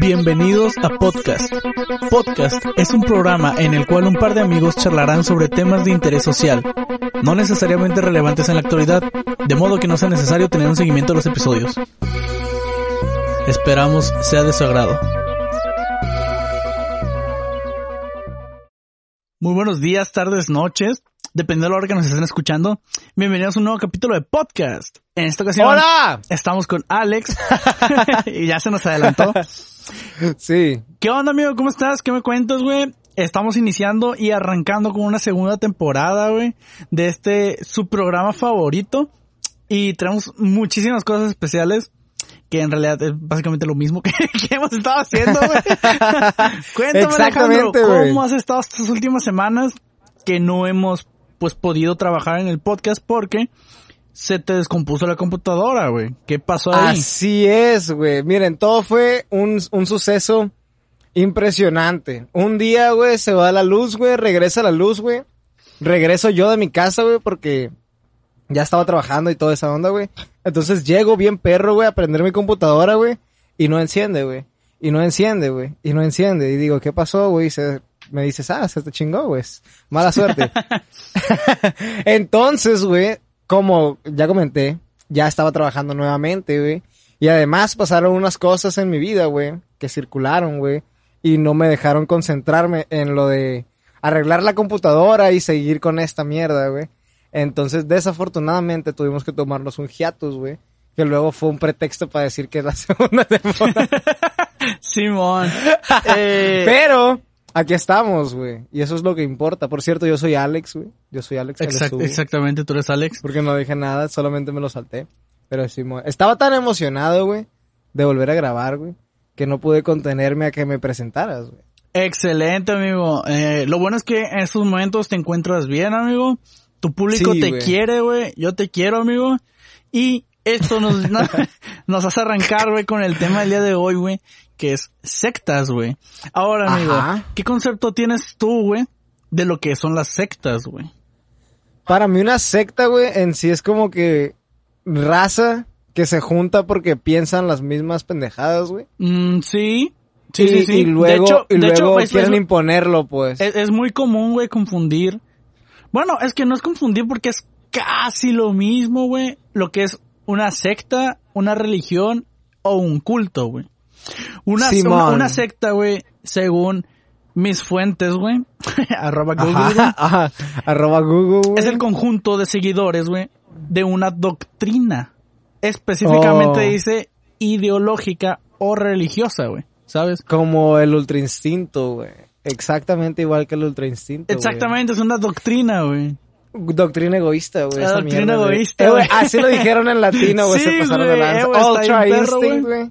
Bienvenidos a Podcast. Podcast es un programa en el cual un par de amigos charlarán sobre temas de interés social, no necesariamente relevantes en la actualidad, de modo que no sea necesario tener un seguimiento de los episodios. Esperamos sea de su agrado. Muy buenos días, tardes, noches, dependiendo de la hora que nos estén escuchando. Bienvenidos a un nuevo capítulo de podcast. En esta ocasión ¡Hola! estamos con Alex y ya se nos adelantó. Sí. ¿Qué onda, amigo? ¿Cómo estás? ¿Qué me cuentas, güey? Estamos iniciando y arrancando con una segunda temporada, güey, de este su programa favorito y tenemos muchísimas cosas especiales que en realidad es básicamente lo mismo que, que hemos estado haciendo, güey. Cuéntame, Alejandro. ¿cómo has estado estas últimas semanas que no hemos, pues, podido trabajar en el podcast porque se te descompuso la computadora, güey? ¿Qué pasó ahí? Así es, güey. Miren, todo fue un, un suceso impresionante. Un día, güey, se va la luz, güey, regresa la luz, güey. Regreso yo de mi casa, güey, porque ya estaba trabajando y toda esa onda, güey. Entonces llego bien perro, güey, a prender mi computadora, güey, y no enciende, güey. Y no enciende, güey. Y no enciende. Y digo, ¿qué pasó, güey? Y se, me dices, ah, se te chingó, güey. Mala suerte. Entonces, güey, como ya comenté, ya estaba trabajando nuevamente, güey. Y además pasaron unas cosas en mi vida, güey, que circularon, güey. Y no me dejaron concentrarme en lo de arreglar la computadora y seguir con esta mierda, güey. Entonces, desafortunadamente, tuvimos que tomarnos un hiatus, güey. Que luego fue un pretexto para decir que es la segunda temporada. Simón. Eh, Pero, aquí estamos, güey. Y eso es lo que importa. Por cierto, yo soy Alex, güey. Yo soy Alex. exact- Calestuvo. exactamente, tú eres Alex. Porque no dije nada, solamente me lo salté. Pero sí, estaba tan emocionado, güey, de volver a grabar, güey, que no pude contenerme a que me presentaras, güey. Excelente, amigo. Eh, lo bueno es que en estos momentos te encuentras bien, amigo. Tu público Sí, te quiere, güey. Yo te quiero, amigo. Y esto nos, no- nos hace arrancar, güey, con el tema del día de hoy, güey, que es sectas, güey. Ahora, amigo, Ajá. ¿qué concepto tienes tú, güey, de lo que son las sectas, güey? Para mí una secta, güey, en sí es como que raza que se junta porque piensan las mismas pendejadas, güey. Mm, sí. Sí, y, sí, sí. y luego, de hecho, y de luego hecho, quieren es- imponerlo, pues. Es, es muy común, güey, confundir. Bueno, es que no es confundir porque es casi lo mismo, güey. Lo que es una secta, una religión o un culto, güey. Una, una, una secta, güey, según mis fuentes, güey. arroba Google, Ajá, ajá. Arroba Google, güey. Es el conjunto de seguidores, güey, de una doctrina. Específicamente Oh. dice ideológica o religiosa, güey. ¿Sabes? Como el ultra instinto, güey. Exactamente igual que el ultra instinto. Exactamente, es una doctrina, güey. Doctrina egoísta, güey. La esa doctrina mierda, egoísta, Eh, güey. Así lo dijeron en latino, güey. Sí, se pasaron güey, de lanza. eh, Ultra perro, instinct, güey.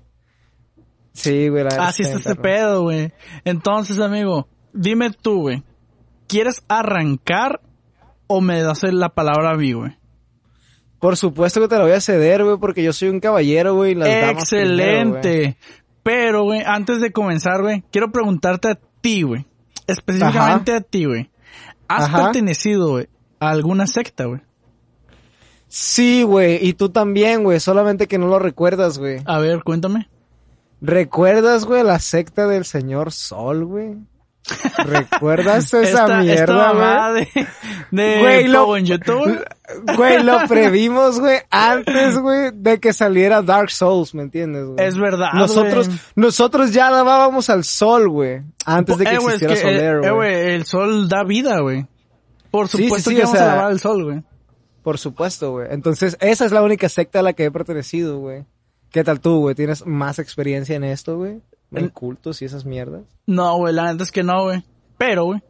Sí, güey. la Así está este pedo, güey. Entonces, amigo, dime tú, güey. ¿Quieres arrancar o me das la palabra a mí, güey? Por supuesto que te lo voy a ceder, güey, porque yo soy un caballero, güey. primero. Excelente. Pero, güey, antes de comenzar, güey, quiero preguntarte a ti, güey. Específicamente a ti, güey. ¿Has Ajá. pertenecido, güey, a alguna secta, güey? Sí, güey. Y tú también, güey. Solamente que no lo recuerdas, güey. A ver, cuéntame. ¿Recuerdas, güey, la secta del señor Sol, güey? ¿Recuerdas esa esta, mierda, güey? de, de Güey, lo- en YouTube. Güey, lo previmos, güey, antes, güey, de que saliera Dark Souls, ¿me entiendes, güey? Es verdad, Nosotros, güey. nosotros ya alavábamos al sol, güey, antes de que Eh, güey, es existiera que, eh, Soler, eh, güey. güey, el sol da vida, güey. Por Sí, sí, supuesto sí, que o vamos sea- a lavar el sol, güey. Por supuesto, güey. Entonces, esa es la única secta a la que he pertenecido, güey. ¿Qué tal tú, güey? ¿Tienes más experiencia en esto, güey? En En- cultos y esas mierdas. No, güey, la neta es que no, güey. Pero, güey,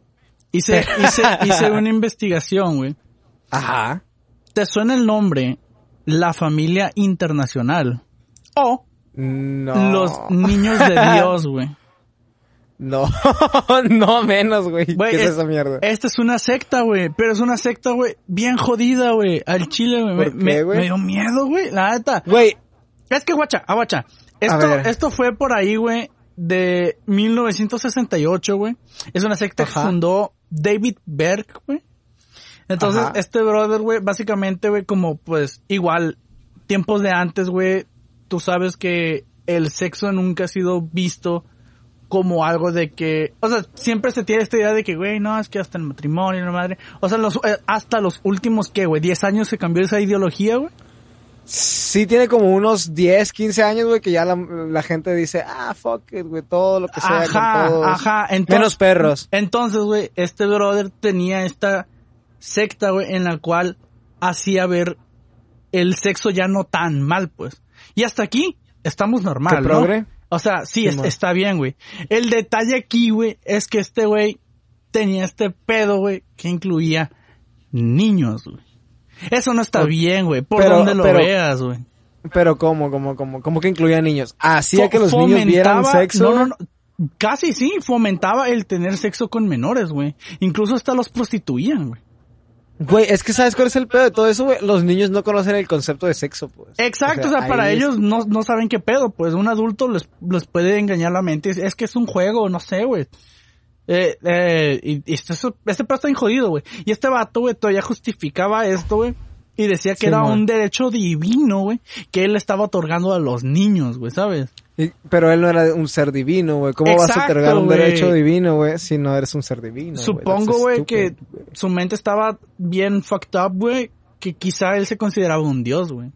hice, hice, hice una investigación, güey. Ajá. ¿Te suena el nombre La Familia Internacional? O No. Los Niños de Dios, güey. No, no menos, güey. ¿Qué es es- esa mierda? Esta es una secta, güey. Pero es una secta, güey, bien jodida, güey. Al chile, güey. ¿Por Me, qué, güey? me dio miedo, güey. La neta. Güey, Es que, guacha, ah, guacha. Esto, esto fue por ahí, güey, de 1968, güey. Es una secta que fundó David Berg, güey. Entonces, Ajá. este brother, güey, básicamente, güey, como pues igual, tiempos de antes, güey, tú sabes que el sexo nunca ha sido visto como algo de que, o sea, siempre se tiene esta idea de que, güey, no, es que hasta el matrimonio, la madre, o sea, los, eh, hasta los últimos, ¿qué, güey? ¿10 años se cambió esa ideología, güey? Sí tiene como unos 10, 15 años, güey, que ya la, la gente dice, ah, fuck it, güey, todo lo que sea Ajá, con todos. ajá, entonces, Menos perros. Entonces, güey, este brother tenía esta secta, güey, en la cual hacía ver el sexo ya no tan mal, pues. Y hasta aquí estamos normal, ¿Qué ¿no? progre? O sea, sí, es- está bien, güey. El detalle aquí, güey, es que este güey tenía este pedo, güey, que incluía niños, güey. Eso no está bien, güey, por pero- donde lo pero- veas, güey. Pero ¿cómo, cómo, cómo? ¿Cómo que incluía niños? Hacía que los niños vieran sexo. No, no, no. Casi sí, fomentaba el tener sexo con menores, güey. Incluso hasta los prostituían, güey. Güey, es que ¿sabes cuál es el pedo de todo eso, güey? Los niños no conocen el concepto de sexo, pues. Exacto, o sea, para es- ellos no, no saben qué pedo, pues un adulto les, les puede engañar la mente. Es, es que es un juego, no sé, güey. Eh, eh, y, y este, este pedo está bien jodido, güey. Y este vato, güey, todavía justificaba esto, güey. Y decía que era un derecho divino, güey, que él estaba otorgando a los niños, güey, ¿sabes? Pero él no era un ser divino, güey. ¿Cómo vas a otorgar un derecho divino, güey, si no eres un ser divino? Supongo, güey, que su mente estaba bien fucked up, güey, que quizá él se consideraba un dios, güey.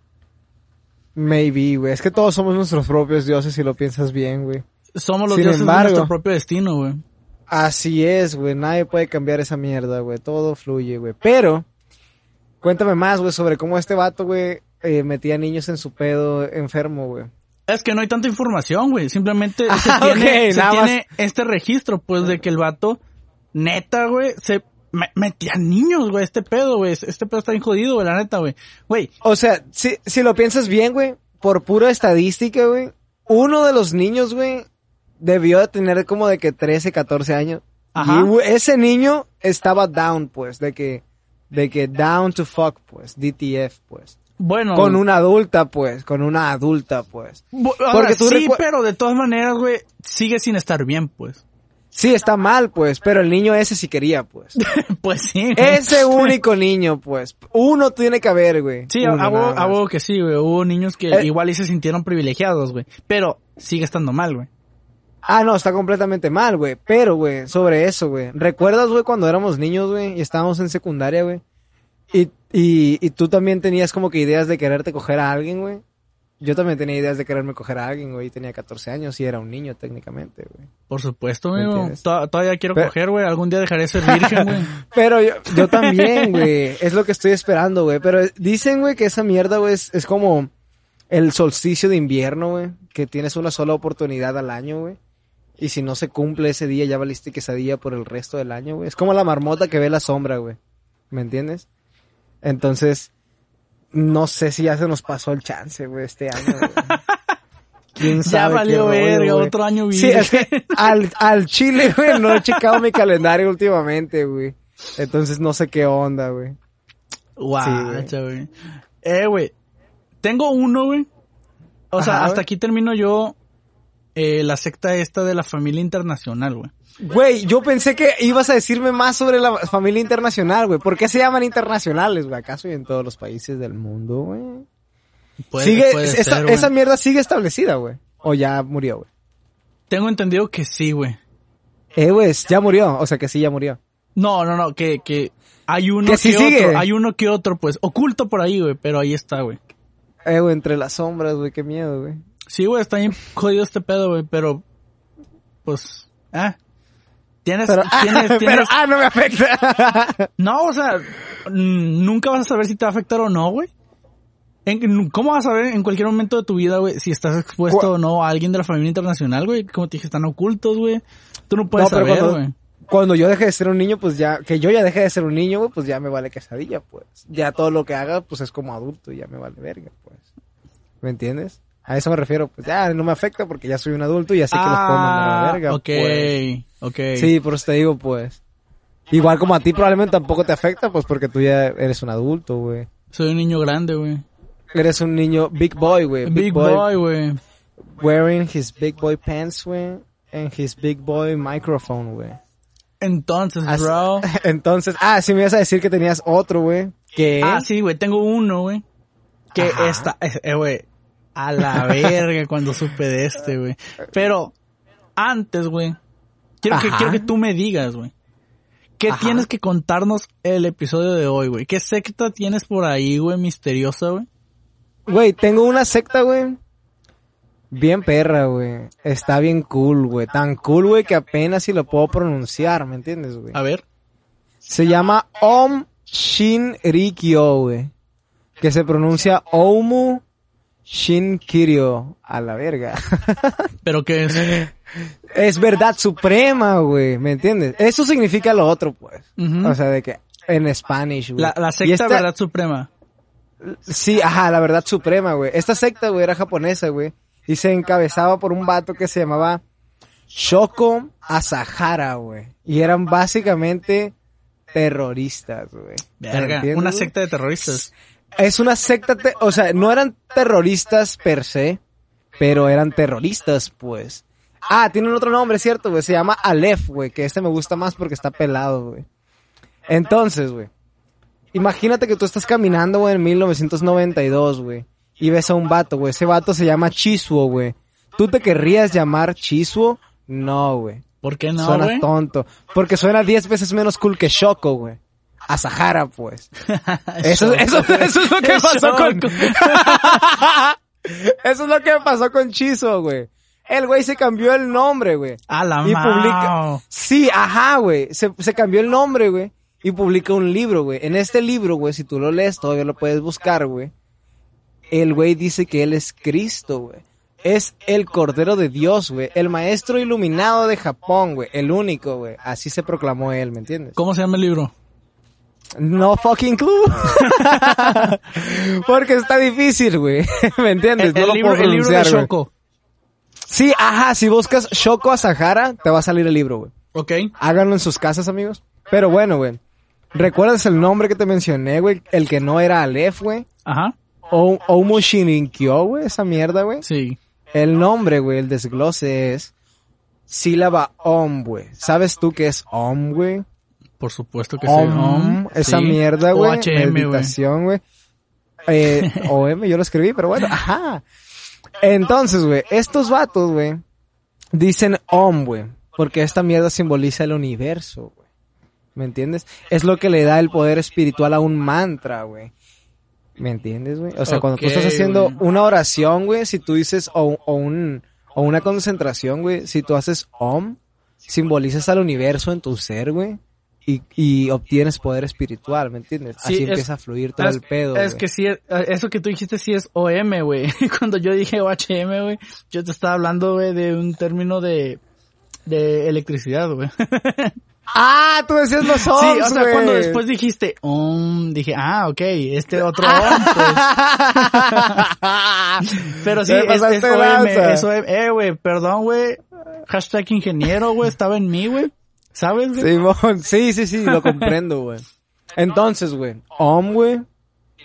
Maybe, güey. Es que todos somos nuestros propios dioses si lo piensas bien, güey. Somos los Sin dioses embargo- de nuestro propio destino, güey. Así es, güey. Nadie puede cambiar esa mierda, güey. Todo fluye, güey. Pero, cuéntame más, güey, sobre cómo este vato, güey, eh, metía niños en su pedo enfermo, güey. Es que no hay tanta información, güey. Simplemente se Ah, tiene, ok, se nada tiene este registro, pues, de que el vato, neta, güey, se me- metía niños, güey, este pedo, güey. Este pedo está bien jodido, güey, la neta, güey. Güey, O sea, si, si lo piensas bien, güey, por pura estadística, güey, uno de los niños, güey, debió de tener como de que 13, 14 años. Ajá. Y güey, ese niño estaba down, pues, de que, de que down to fuck, pues, DTF, pues. Bueno. Con una adulta, pues, con una adulta, pues. porque tú sí, pero de todas maneras, güey, sigue sin estar bien, pues. Sí, está mal, pues, pero el niño ese sí quería, pues. pues sí. güey. Ese único niño, pues. Uno tiene que haber, güey. Sí, huevo que sí, güey. Hubo niños que Eh. igual y se sintieron privilegiados, güey. Pero sigue estando mal, güey. Ah, no, está completamente mal, güey. Pero, güey, sobre eso, güey. ¿Recuerdas, güey, cuando éramos niños, güey, y estábamos en secundaria, güey? Y, y, y tú también tenías como que ideas de quererte coger a alguien, güey. Yo también tenía ideas de quererme coger a alguien, güey. Tenía 14 años y era un niño técnicamente, güey. Por supuesto, ¿Me amigo. Todavía quiero Pero- coger, güey. Algún día dejaré de ser virgen, güey. Pero yo, yo también, güey. Es lo que estoy esperando, güey. Pero dicen, güey, que esa mierda, güey, es, es como el solsticio de invierno, güey. Que tienes una sola oportunidad al año, güey. Y si no se cumple ese día, ya valiste quesadilla por el resto del año, güey. Es como la marmota que ve la sombra, güey. ¿Me entiendes? Entonces, no sé si ya se nos pasó el chance, güey, este año, güey. ¿Quién Ya sabe valió qué rollo, verga, otro año Sí, es que virgen. al, al chile, güey, no he checado mi calendario últimamente, güey. Entonces no sé qué onda, güey. Guacha, güey. Eh, güey. Tengo uno, güey. O sea, hasta güey. aquí termino yo eh, la secta esta de la familia internacional, güey. Güey, yo pensé que ibas a decirme más sobre la familia internacional, güey. ¿Por qué se llaman internacionales, güey? ¿Acaso y en todos los países del mundo, güey? Puede- Sigue, puede esa, ser, esa mierda sigue establecida, güey. O ya murió, güey. Tengo entendido que sí, güey. Eh, güey, ya murió. O sea que sí, ya murió. No, no, no, que, que hay uno Que que, sí otro, sigue. hay uno que otro, pues, oculto por ahí, güey, pero ahí está, güey. Eh, güey, entre las sombras, güey, qué miedo, güey. Sí, güey, está bien jodido este pedo, güey, pero, pues, ah, tienes, Pero, tienes, pero, tienes, ah, no me afecta. no, o sea, mm, nunca vas a saber si te va a afectar o no, güey. ¿Cómo vas a saber en cualquier momento de tu vida, güey, si estás expuesto o no a alguien de la familia internacional, güey? Como te dije, están ocultos, güey. Tú no puedes No, pero saber, cuando- güey. Cuando yo deje de ser un niño, pues ya, que yo ya deje de ser un niño, güey, pues ya me vale quesadilla, pues. Ya todo lo que haga, pues es como adulto y ya me vale verga, pues. ¿Me entiendes? A eso me refiero, pues ya no me afecta porque ya soy un adulto y ya sé que los puedo mandar a la verga, Ah, ok, pues. ok. Sí, por eso te digo, pues. Igual como a ti probablemente tampoco te afecta, pues porque tú ya eres un adulto, güey. Soy un niño grande, güey. Eres un niño big boy, güey. Big boy, güey. Wearing his big boy pants, güey. And his big boy microphone, güey. Entonces, As- bro. Entonces, ah, sí me ibas a decir que tenías otro, güey. Que... Ah, sí, güey, tengo uno, güey. Que Ajá. está, eh, eh, güey. A la verga cuando supe de este, güey. Pero antes, güey, quiero que, quiero que tú me digas, güey. ¿Qué Ajá. tienes que contarnos el episodio de hoy, güey? ¿Qué secta tienes por ahí, güey, misteriosa, güey? Güey, tengo una secta, güey. Bien perra, güey. Está bien cool, güey. Tan cool, güey, que apenas si lo puedo pronunciar, ¿me entiendes, güey? A ver. Se llama Om Shin Rikyo, güey. Que se pronuncia Omu Shin Kiryo. A la verga. ¿Pero qué es? es verdad suprema, güey. ¿Me entiendes? Eso significa lo otro, pues. O sea, de que en Spanish, güey. La, la secta esta- verdad suprema. Sí, ajá, la verdad suprema, güey. Esta secta, güey, era japonesa, güey. Y se encabezaba por un vato que se llamaba Shoko Asahara, güey. Y eran básicamente terroristas, güey. Verga, ¿Entiendes, una secta de terroristas. Es una secta, te- o sea, no eran terroristas per se, pero eran terroristas, pues. Ah, tienen otro nombre, ¿cierto, güey? Se llama Aleph, güey, que este me gusta más porque está pelado, güey. Entonces, güey. Imagínate que tú estás caminando, güey, en 1992, güey. Y ves a un vato, güey. Ese vato se llama Chisuo, güey. ¿Tú te querrías llamar Chisuo? No, güey. ¿Por qué no, suena tonto. Porque suena 10 veces menos cool que Shoko, güey. A Sahara, pues. Eso, eso, eso es lo que pasó con... eso es lo que pasó con Chizo, güey. El güey se cambió el nombre, güey. A la Y publica... Sí, ajá, güey. Se, se cambió el nombre, güey. Y publica un libro, güey. En este libro, güey, si tú lo lees, todavía lo puedes buscar, güey. El güey dice que él es Cristo, güey. Es el Cordero de Dios, güey. El maestro iluminado de Japón, güey. El único, güey. Así se proclamó él, ¿me entiendes? ¿Cómo se llama el libro? No fucking clue. Porque está difícil, güey. ¿Me entiendes? El, no el lo libro, puedo el libro de pronunciar. Shoko. Sí, ajá. Si buscas Shoko Asahara, te va a salir el libro, güey. Ok. Háganlo en sus casas, amigos. Pero bueno, güey. ¿Recuerdas el nombre que te mencioné, güey? El que no era Aleph, güey. Ajá. O Omo Shirinkyo, güey. Esa mierda, güey. Sí. El nombre, güey, el desglose es sílaba Om, güey. ¿Sabes tú qué es Om, güey? Por supuesto que sí. Om, Om, esa sí. mierda, güey. Meditación, güey. Eh, OM, yo lo escribí, pero bueno, ajá. Entonces, güey, estos vatos, güey, dicen Om, güey, porque esta mierda simboliza el universo, güey. ¿Me entiendes? Es lo que le da el poder espiritual a un mantra, güey. ¿Me entiendes, güey? O sea, cuando tú estás haciendo una oración, güey, si tú dices o, o un o una concentración, güey, si tú haces Om, simbolizas al universo en tu ser, güey. Y, y obtienes poder espiritual, ¿me entiendes? Sí, Así es- empieza a fluir todo Es, el pedo. es que sí, eh, eso que tú dijiste sí es OM, güey. Cuando yo dije OHM, güey, yo te estaba hablando, güey, de un término de, de electricidad, güey. Ah, tú decías los Sí, OMs, o sea, cuando después dijiste OM, dije, ah, ok, este otro OM, pues. Pero sí, es, es OM, es OM. Eh, güey, perdón, güey. Hashtag ingeniero, güey, estaba en mí, güey. ¿Sabes, güey? Simón, sí, sí, sí, lo comprendo, güey. Entonces, güey, Om, güey.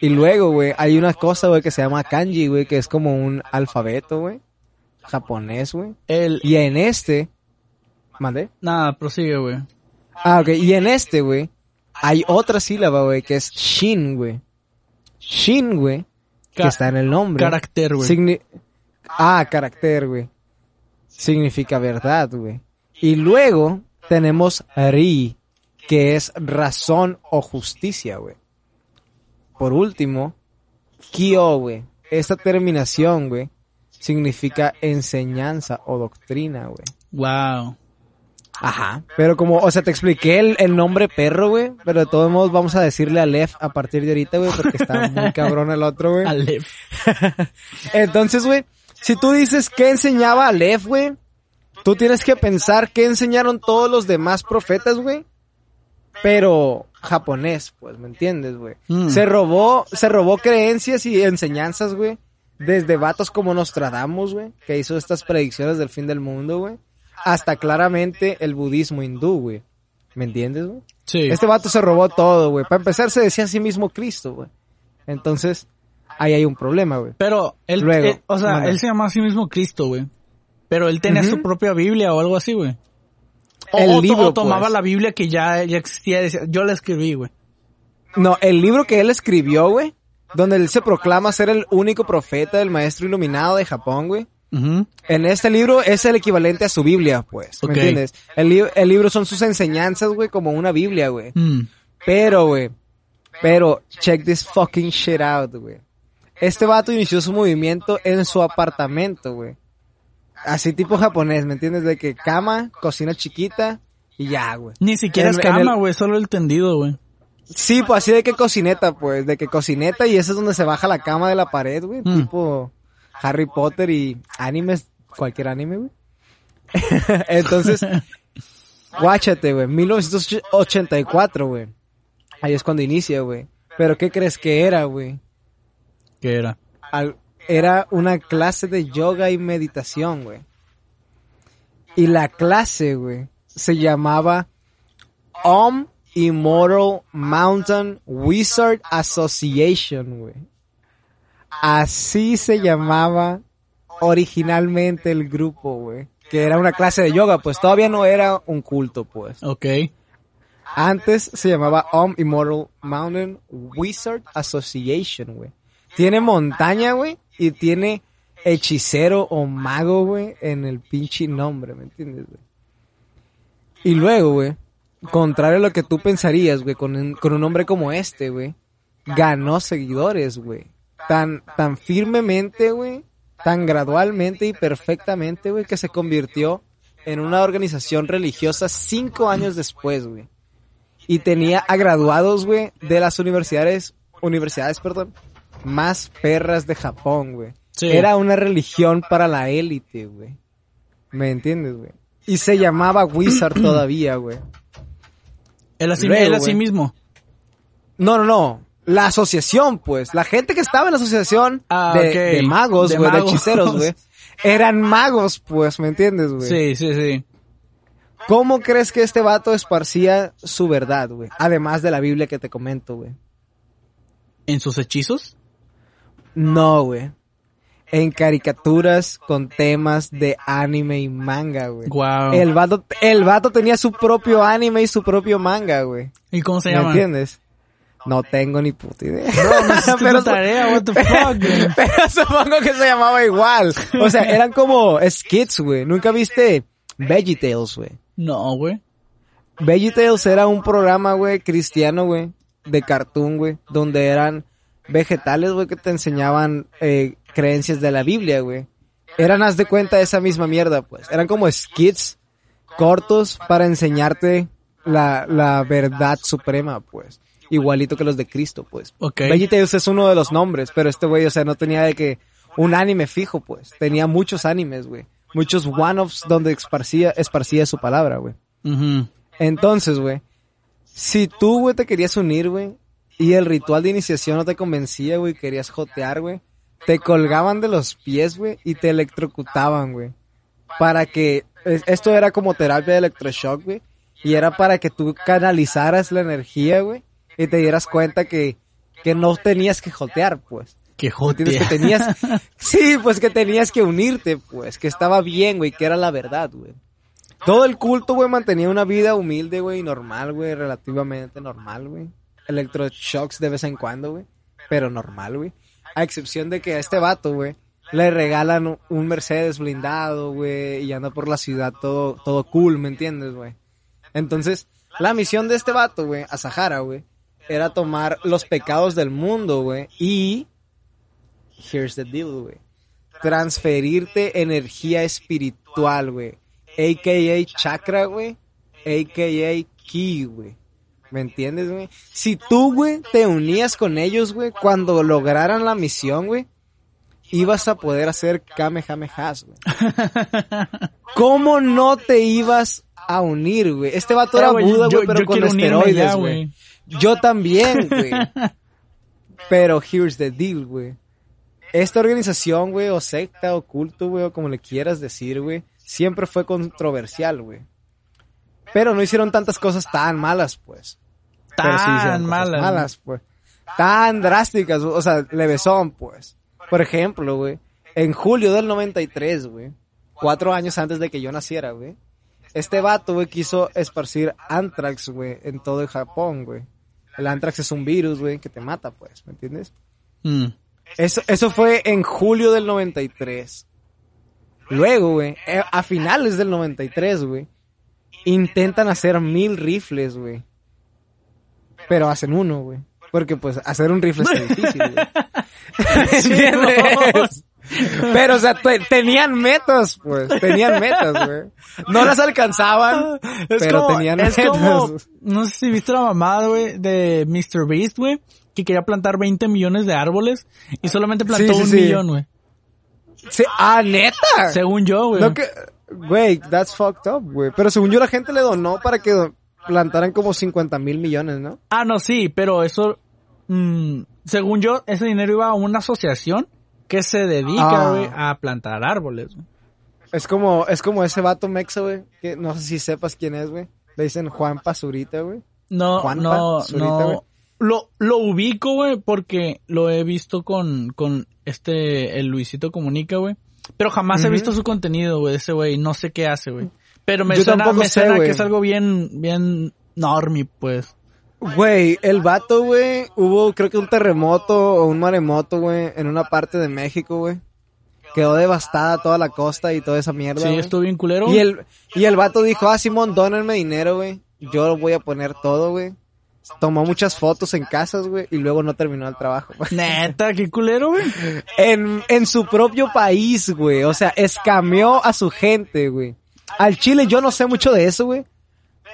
Y luego, güey, hay una cosa, güey, que se llama kanji, güey, que es como un alfabeto, güey. Japonés, güey. El, Y en este, ¿mandé? nada, prosigue, güey. Ah, ok. Y en este, güey, hay otra sílaba, güey, que es Shin, güey. Shin, güey, que Ca- está en el nombre. Carácter, güey. Signi- ah, carácter, güey. Significa verdad, güey. Y luego tenemos Ri, que es razón o justicia, güey. Por último, Kyo, güey. Esta terminación, güey, significa enseñanza o doctrina, güey. Wow. Ajá. Pero como, o sea, te expliqué el, el nombre perro, güey. Pero de todos modos vamos a decirle a Lef a partir de ahorita, güey, porque está muy cabrón el otro, güey. Aleph. Entonces, güey, si tú dices qué enseñaba Aleph, güey, tú tienes que pensar qué enseñaron todos los demás profetas, güey. Pero japonés, pues, ¿me entiendes, güey? Mm. Se robó, se robó creencias y enseñanzas, güey. Desde vatos como Nostradamus, güey, que hizo estas predicciones del fin del mundo, güey. Hasta claramente el budismo hindú, güey. ¿Me entiendes, güey? Sí. Este vato se robó todo, güey. Para empezar, se decía a sí mismo Cristo, güey. Entonces, ahí hay un problema, güey. Pero él, Luego, eh, o sea, manda. él se llama a sí mismo Cristo, güey. Pero él tenía su propia Biblia o algo así, güey. O, El o to- libro, o tomaba pues. la Biblia que ya, ya existía y decía, yo la escribí, güey. No, el libro que él escribió, güey, donde él se proclama ser el único profeta del maestro iluminado de Japón, güey. En este libro es el equivalente a su Biblia, pues. ¿Me entiendes? El, li- el libro son sus enseñanzas, güey, como una Biblia, güey. Mm. Pero, güey. Pero, check this fucking shit out, güey. Este vato inició su movimiento en su apartamento, güey. Así tipo japonés, ¿me entiendes? De que cama, cocina chiquita y ya, güey. Ni siquiera En- es cama, güey, solo el tendido, güey. Sí, pues así de que cocineta, pues. De que cocineta y ese es donde se baja la cama de la pared, güey. Mm. Tipo Harry Potter y animes, cualquier anime, güey. Entonces, guáchate, güey. 1984, güey. Ahí es cuando inicia, güey. Pero ¿qué crees que era, güey? ¿Qué era? Al- era una clase de yoga y meditación, güey. Y la clase, güey, se llamaba Om Immortal Mountain Wizard Association, güey. Así se llamaba originalmente el grupo, güey. Que era una clase de yoga, pues todavía no era un culto, pues. Ok. Antes se llamaba Om Immortal Mountain Wizard Association, güey. Tiene montaña, güey, y tiene hechicero o mago, güey, en el pinche nombre, ¿me entiendes, güey? Y luego, güey, contrario a lo que tú pensarías, güey, con un, con un hombre como este, güey, ganó seguidores, güey. Tan, tan firmemente, güey, tan gradualmente y perfectamente, güey, que se convirtió en una organización religiosa cinco años después, güey. Y tenía a graduados, güey, de las universidades, universidades, perdón, más perras de Japón, güey. Sí. Era una religión para la élite, güey. ¿Me entiendes, güey? Y se llamaba Wizard todavía, güey. Él así, Luego, él así güey. mismo. No, no, no. La asociación, pues. La gente que estaba en la asociación Ah, de, magos, güey, de, hechiceros, güey. Eran magos, pues, ¿me entiendes, güey? Sí, sí, sí. ¿Cómo crees que este vato esparcía su verdad, güey? Además de la Biblia que te comento, güey. ¿En sus hechizos? No, güey. En caricaturas con temas de anime y manga, güey. Wow. El vato, el vato tenía su propio anime y su propio manga, güey. ¿Y cómo se ¿Me llama? entiendes? No tengo ni puta idea. Bro, no Pero tu tarea, what the fuck, güey. Pero supongo que se llamaba igual. O sea, eran como skits, güey. Nunca viste VeggieTales, güey. No, güey. VeggieTales era un programa, güey, cristiano, güey, de cartoon, güey, donde eran vegetales, güey, que te enseñaban eh, creencias de la Biblia, güey. Eran, haz de cuenta, esa misma mierda, pues. Eran como skits cortos para enseñarte la, la verdad suprema, pues. Igualito que los de Cristo, pues. Ok. VeggieTales es uno de los nombres, pero este güey, o sea, no tenía de que un anime fijo, pues. Tenía muchos animes, güey. Muchos one-offs donde esparcía, esparcía su palabra, güey. Entonces, güey, si tú, güey, te querías unir, güey, y el ritual de iniciación no te convencía, güey, querías jotear, güey, te colgaban de los pies, güey, y te electrocutaban, güey. Para que, es- esto era como terapia de electroshock, güey, y era para que tú canalizaras la energía, güey, y te dieras cuenta que, que no tenías que jotear, pues. Que tenías, sí, pues que tenías que unirte, pues, que estaba bien, güey, que era la verdad, güey. Todo el culto, güey, mantenía una vida humilde, güey, normal, güey, relativamente normal, güey. Electroshocks de vez en cuando, güey, pero normal, güey. A excepción de que a este vato, güey, le regalan un- Mercedes blindado, güey, y anda por la ciudad todo, todo cool, ¿me entiendes, güey? Entonces, la misión de este vato, güey, a Sahara, güey, era tomar los pecados del mundo, güey, y here's the deal, güey. Transferirte energía espiritual, güey. AKA chakra, güey. AKA ki, güey. ¿Me entiendes, güey? Si tú, güey, te unías con ellos, güey, cuando lograran la misión, güey, ibas a poder hacer Kamehamehas, güey. ¿Cómo no te ibas a unir, güey? Este vato era Buda, güey, pero yo con esteroides, güey. Yo también, güey. Pero here's the deal, güey. Esta organización, güey, o secta, o culto, güey, o como le quieras decir, güey, siempre fue controversial, güey. Pero no hicieron tantas cosas tan malas, pues. Sí Tan malas. malas, pues. Tan drásticas, o sea, levesón, pues. Por ejemplo, güey, en julio del 93, güey, cuatro años antes de que yo naciera, güey, este vato, güey, quiso esparcir anthrax, güey, en todo el Japón, güey. El anthrax es un virus, güey, que te mata, pues, ¿me entiendes? Mm. Eso, eso fue en julio del 93. Luego, güey, eh, a finales del 93, güey, intentan hacer mil rifles, güey. Pero hacen uno, güey. Porque, pues, hacer un rifle es difícil, güey. ¿Entiendes? Pero, o sea, te- tenían metas, pues. Tenían metas, güey. No las alcanzaban, Es pero como- tenían es metas. como- no sé si viste la mamada, güey, de Mr. Beast, güey, que quería plantar 20 millones de árboles y solamente plantó Sí, sí, un sí. millón, güey. Ah, neta. Según yo, güey. Lo que, güey, that's fucked up, güey. Pero según yo la gente le donó para que plantaran como 50 mil millones, ¿no? Ah, no, sí, pero eso, mm, según yo, ese dinero iba a una asociación que se dedica, Ah. güey, a plantar árboles. güey. Es como, es como ese vato mexa, güey, que no sé si sepas quién es, güey. Le dicen Juan Pazurita, güey. No, no, Zurita, güey. no. Lo, lo ubico, güey, porque lo he visto con, con este, el Luisito Comunica, güey. Pero jamás he visto su contenido, güey, ese güey. No sé qué hace, güey. Pero me Yo suena, me sé, suena que es algo bien, bien normie, pues. Güey, el vato, güey, hubo creo que un terremoto o un maremoto, güey, en una parte de México, güey. Quedó devastada toda la costa y toda esa mierda, Sí, estuvo bien culero. Y el, y el vato dijo, ah, Simón, dónenme dinero, güey. Yo lo voy a poner todo, güey. Tomó muchas fotos en casas, güey, y luego no terminó el trabajo. Neta, qué culero, güey. En, en su propio país, güey. O sea, escameó a su gente, güey. Al Chile yo no sé mucho de eso, güey.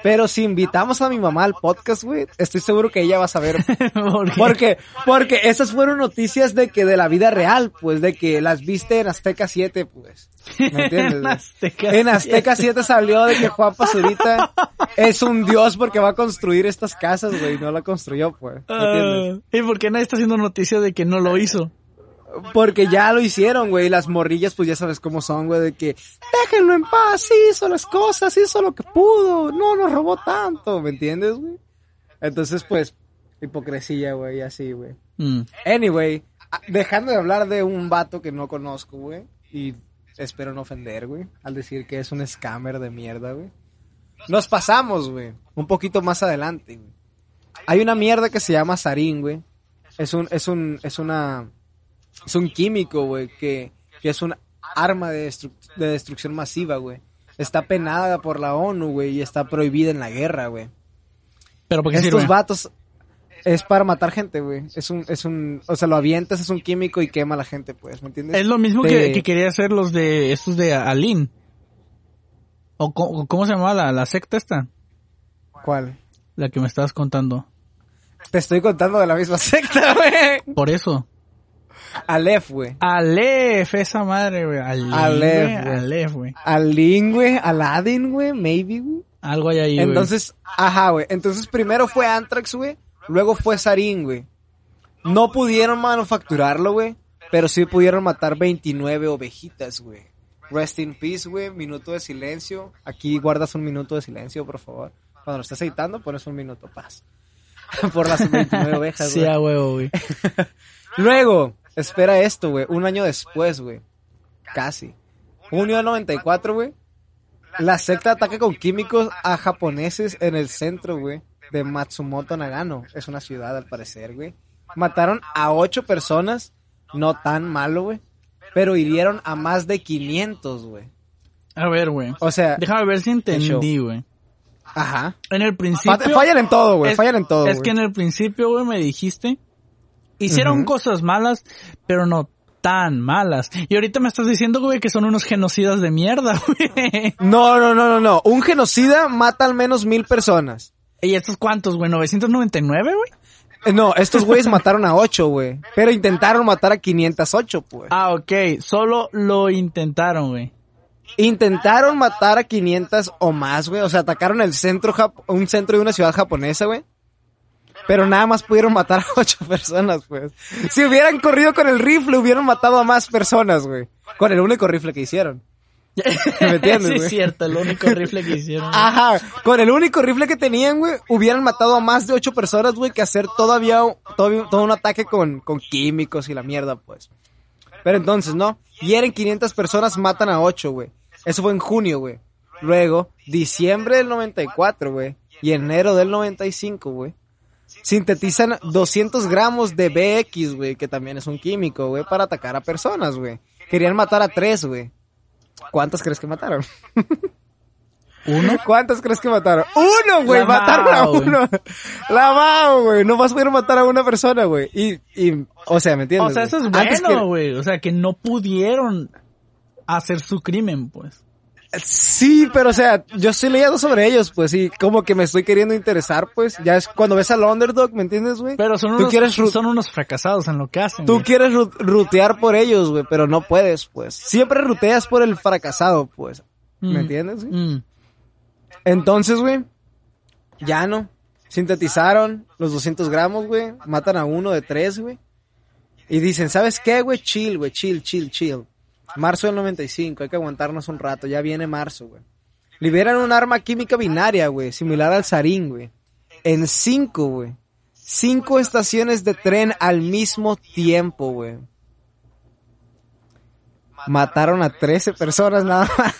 Pero si invitamos a mi mamá al podcast, güey, estoy seguro que ella va a saber. ¿Por qué? Porque, porque esas fueron noticias de que de la vida real, pues, de que las viste en Azteca 7, pues. ¿Me entiendes? En? Azteca En Azteca 7 salió de que Juan Pazurita es un dios porque va a construir estas casas, güey. No la construyó, pues. ¿Me entiendes? Ah, ¿Y por qué nadie está haciendo noticia de que no lo hizo? Porque ya lo hicieron, güey. Las morrillas, pues ya sabes cómo son, güey. De que, déjenlo en paz, sí hizo las cosas, hizo lo que pudo. No nos robó tanto, ¿me entiendes, güey? Entonces, pues, hipocresía, güey, así, güey. Mm. Anyway, dejando de hablar de un vato que no conozco, güey. Y espero no ofender, güey. Al decir que es un scammer de mierda, güey. Nos pasamos, güey. Un poquito más adelante, güey. Hay una mierda que se llama sarín, güey. Es un, es un, es una, es un químico, güey, que, que es un arma de, destru- de destrucción masiva, güey. Está penada por la ONU, güey, y está prohibida en la guerra, güey. ¿Pero por qué Estos sirve? vatos es para matar gente, güey. Es un, es un, o sea, lo avientas, es un químico y quema a la gente, pues, ¿me entiendes? Es lo mismo que, que quería hacer los de estos de Alin. ¿O cómo, cómo se llamaba la, la secta esta? ¿Cuál? La que me estabas contando. Te estoy contando de la misma secta, güey. Por eso. Aleph, güey. Aleph, esa madre, güey. Aleph, Aleph, güey. Alin, güey. Aladdin, güey. Maybe, güey. Algo hay ahí, güey. Entonces, ajá, güey. Entonces primero fue Anthrax, güey. Luego fue Sarin, güey. No pudieron manufacturarlo, güey. Pero sí pudieron matar 29 ovejitas, güey. Rest in peace, güey. Minuto de silencio. Aquí guardas un minuto de silencio, por favor. Cuando lo estés editando, pones un minuto paz. por las 29 ovejas, Sí, güey. a huevo, güey. Luego, espera esto, güey. Un año después, güey. Casi. Junio del 94, güey. La secta ataca con químicos a japoneses en el centro, güey. De Matsumoto Nagano. Es una ciudad, al parecer, güey. Mataron a ocho personas. No tan malo, güey. Pero hirieron a más de 500, güey. A ver, güey. O sea, Déjame ver si entendí, güey. ajá. En el principio... Fa- Fallan en todo, güey. Fallan en todo, Es que en el principio, güey, me dijiste... Hicieron cosas malas, pero no tan malas. Y ahorita me estás diciendo, güey, que son unos genocidas de mierda, güey. No, no, no, no, no. Un genocida mata al menos mil personas. ¿Y estos cuántos, güey? ¿999, güey? Eh, No, estos güeyes mataron a ocho, güey. Pero intentaron matar a 508, pues. Ah, ok. Solo lo intentaron, güey. Intentaron matar a 500 o más, güey. O sea, atacaron el centro, jap- un centro de una ciudad japonesa, güey. Pero nada más pudieron matar a ocho personas, pues. Si hubieran corrido con el rifle, hubieran matado a más personas, güey. Con el único rifle que hicieron. ¿Me entiendes, sí, es güey? cierto. El único rifle que hicieron. Ajá, con el único rifle que tenían, güey, hubieran matado a más de ocho personas, güey, que hacer todavía, todavía todo un ataque con, con químicos y la mierda, pues. Pero entonces, ¿no? Hieren 500 personas, matan a ocho, güey. Eso fue en junio, güey. Luego, diciembre del 94, güey, y enero del 95, güey. Sintetizan 200 gramos de BX, güey, que también es un químico, güey, para atacar a personas, güey. Querían matar a tres, güey. ¿Cuántas crees que mataron? ¿Uno? ¿Cuántas crees que mataron? ¡Uno, güey! La Mataron a uno. La Mao, güey. No vas a poder matar a una persona, güey. Y, y, o sea, ¿me entiendes? O sea, eso es güey? Bueno, que- güey. O sea, que no pudieron hacer su crimen, pues. Sí, pero o sea, yo estoy leyendo sobre ellos, pues, y como que me estoy queriendo interesar, pues. Ya es cuando ves al underdog, ¿me entiendes, güey? Pero son unos, quieres son unos fracasados en lo que hacen. Tú quieres ru- rutear por ellos, güey, pero no puedes, pues. Siempre ruteas por el fracasado, pues. ¿Me Mm. entiendes? güey? Mm. Entonces, güey, ya no. Sintetizaron los 200 gramos, güey. Matan a uno de tres, güey. Y dicen, ¿sabes qué, güey? Chill, güey, chill, chill, chill. Marzo del 95, hay que aguantarnos un rato. Ya viene marzo, güey. Liberan un arma química binaria, güey, similar al sarín, güey. En cinco, güey. Cinco estaciones de tren al mismo tiempo, güey. Mataron a 13 personas nada más.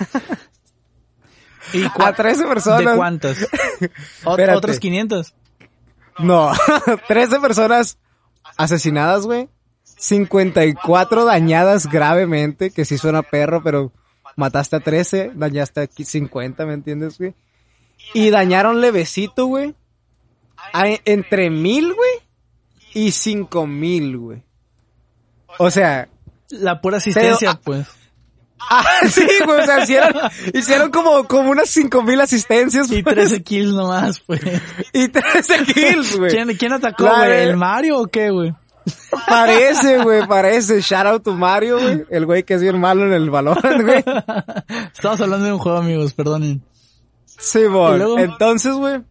¿Y A cua- 13 personas. ¿De Espérate. ¿Otros 500? No, 13 personas asesinadas, güey. 54 dañadas gravemente, que sí suena perro, pero mataste a 13, dañaste a 50, ¿me entiendes, güey? Y dañaron levecito, güey. entre mil, güey, y cinco mil, güey. O sea, La pura asistencia, Pero, pues. ah, sí, güey, o sea, hicieron, hicieron como, como unas cinco mil asistencias, Y pues, 13 kills nomás, pues. y 13 kills, güey. ¿Quién, quién atacó, güey? ¿El Mario o qué, güey? Parece, güey, parece. Shout out to Mario, güey. El güey que es bien malo en el balón, güey. Estamos hablando de un juego, amigos, perdonen. Sí, ¿Y boy. luego? Entonces, güey,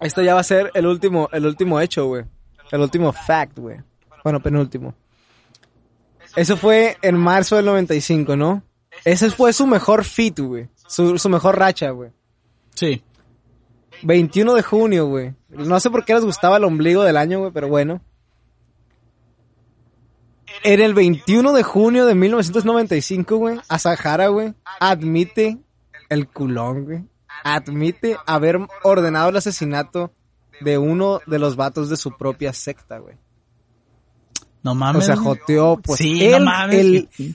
esto ya va a ser el último, el último hecho, güey. El último fact, güey. Bueno, penúltimo. Eso fue en marzo del 95, ¿no? Ese fue su mejor fit, güey. Su, su mejor racha, güey. Sí. 21 de junio, güey. No sé por qué les gustaba el ombligo del año, güey, pero bueno. En el 21 de junio de 1995, güey, Asahara, güey, admite el culón, güey. Admite haber ordenado el asesinato de uno de los vatos de su propia secta, güey. No O mames. sea, güey. joteó, pues. Sí, él, no mames. el- que-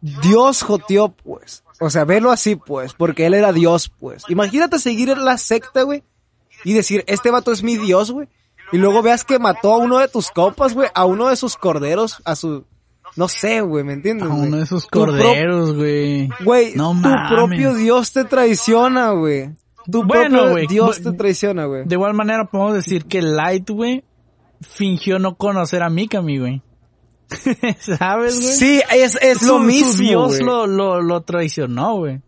Dios joteó, pues. O sea, velo así, pues, porque él era Dios, pues. Imagínate seguir la secta, güey, y decir, este vato es mi Dios, güey. Y luego veas que mató a uno de tus copas, güey, a uno de sus corderos, a su... No sé, güey, ¿me entiendes? A uno de pro- corderos, güey. Güey, No tu mames. propio Dios te traiciona, güey. Tu Bueno, propio Dios te traiciona, güey. De igual manera podemos decir que Light, güey, fingió no conocer a Mikami, güey. ¿Sabes, güey? Sí, es, es Su- lo Su mismo, Dios güey. lo, lo, lo traicionó, güey.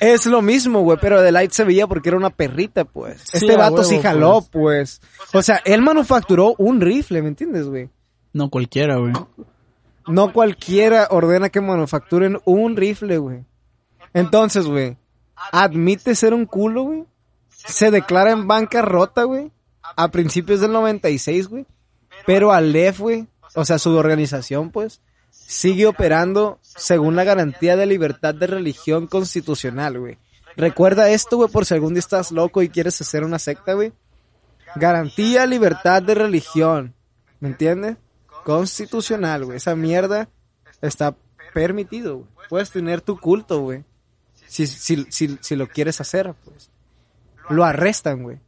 Es lo mismo, güey, pero The Light se veía porque era una perrita, pues. Sí, este vato huevo, sí jaló, pues. O sea, él manufacturó un rifle, ¿me entiendes, güey? No cualquiera, güey. No cualquiera ordena que manufacturen un rifle, güey. Entonces, güey, admite ser un culo, güey. Se declara en bancarrota, güey. A principios del 96, güey. Pero Aleph, güey, o sea, su organización, pues, sigue operando según la garantía de libertad de religión constitucional, güey. Recuerda esto, güey, por si algún día estás loco y quieres hacer una secta, güey. Garantía libertad de religión. ¿Me entiendes? Constitucional, güey. Esa mierda está permitido, güey. Puedes tener tu culto, güey. Si, si, si, si lo quieres hacer, pues. Lo arrestan, güey.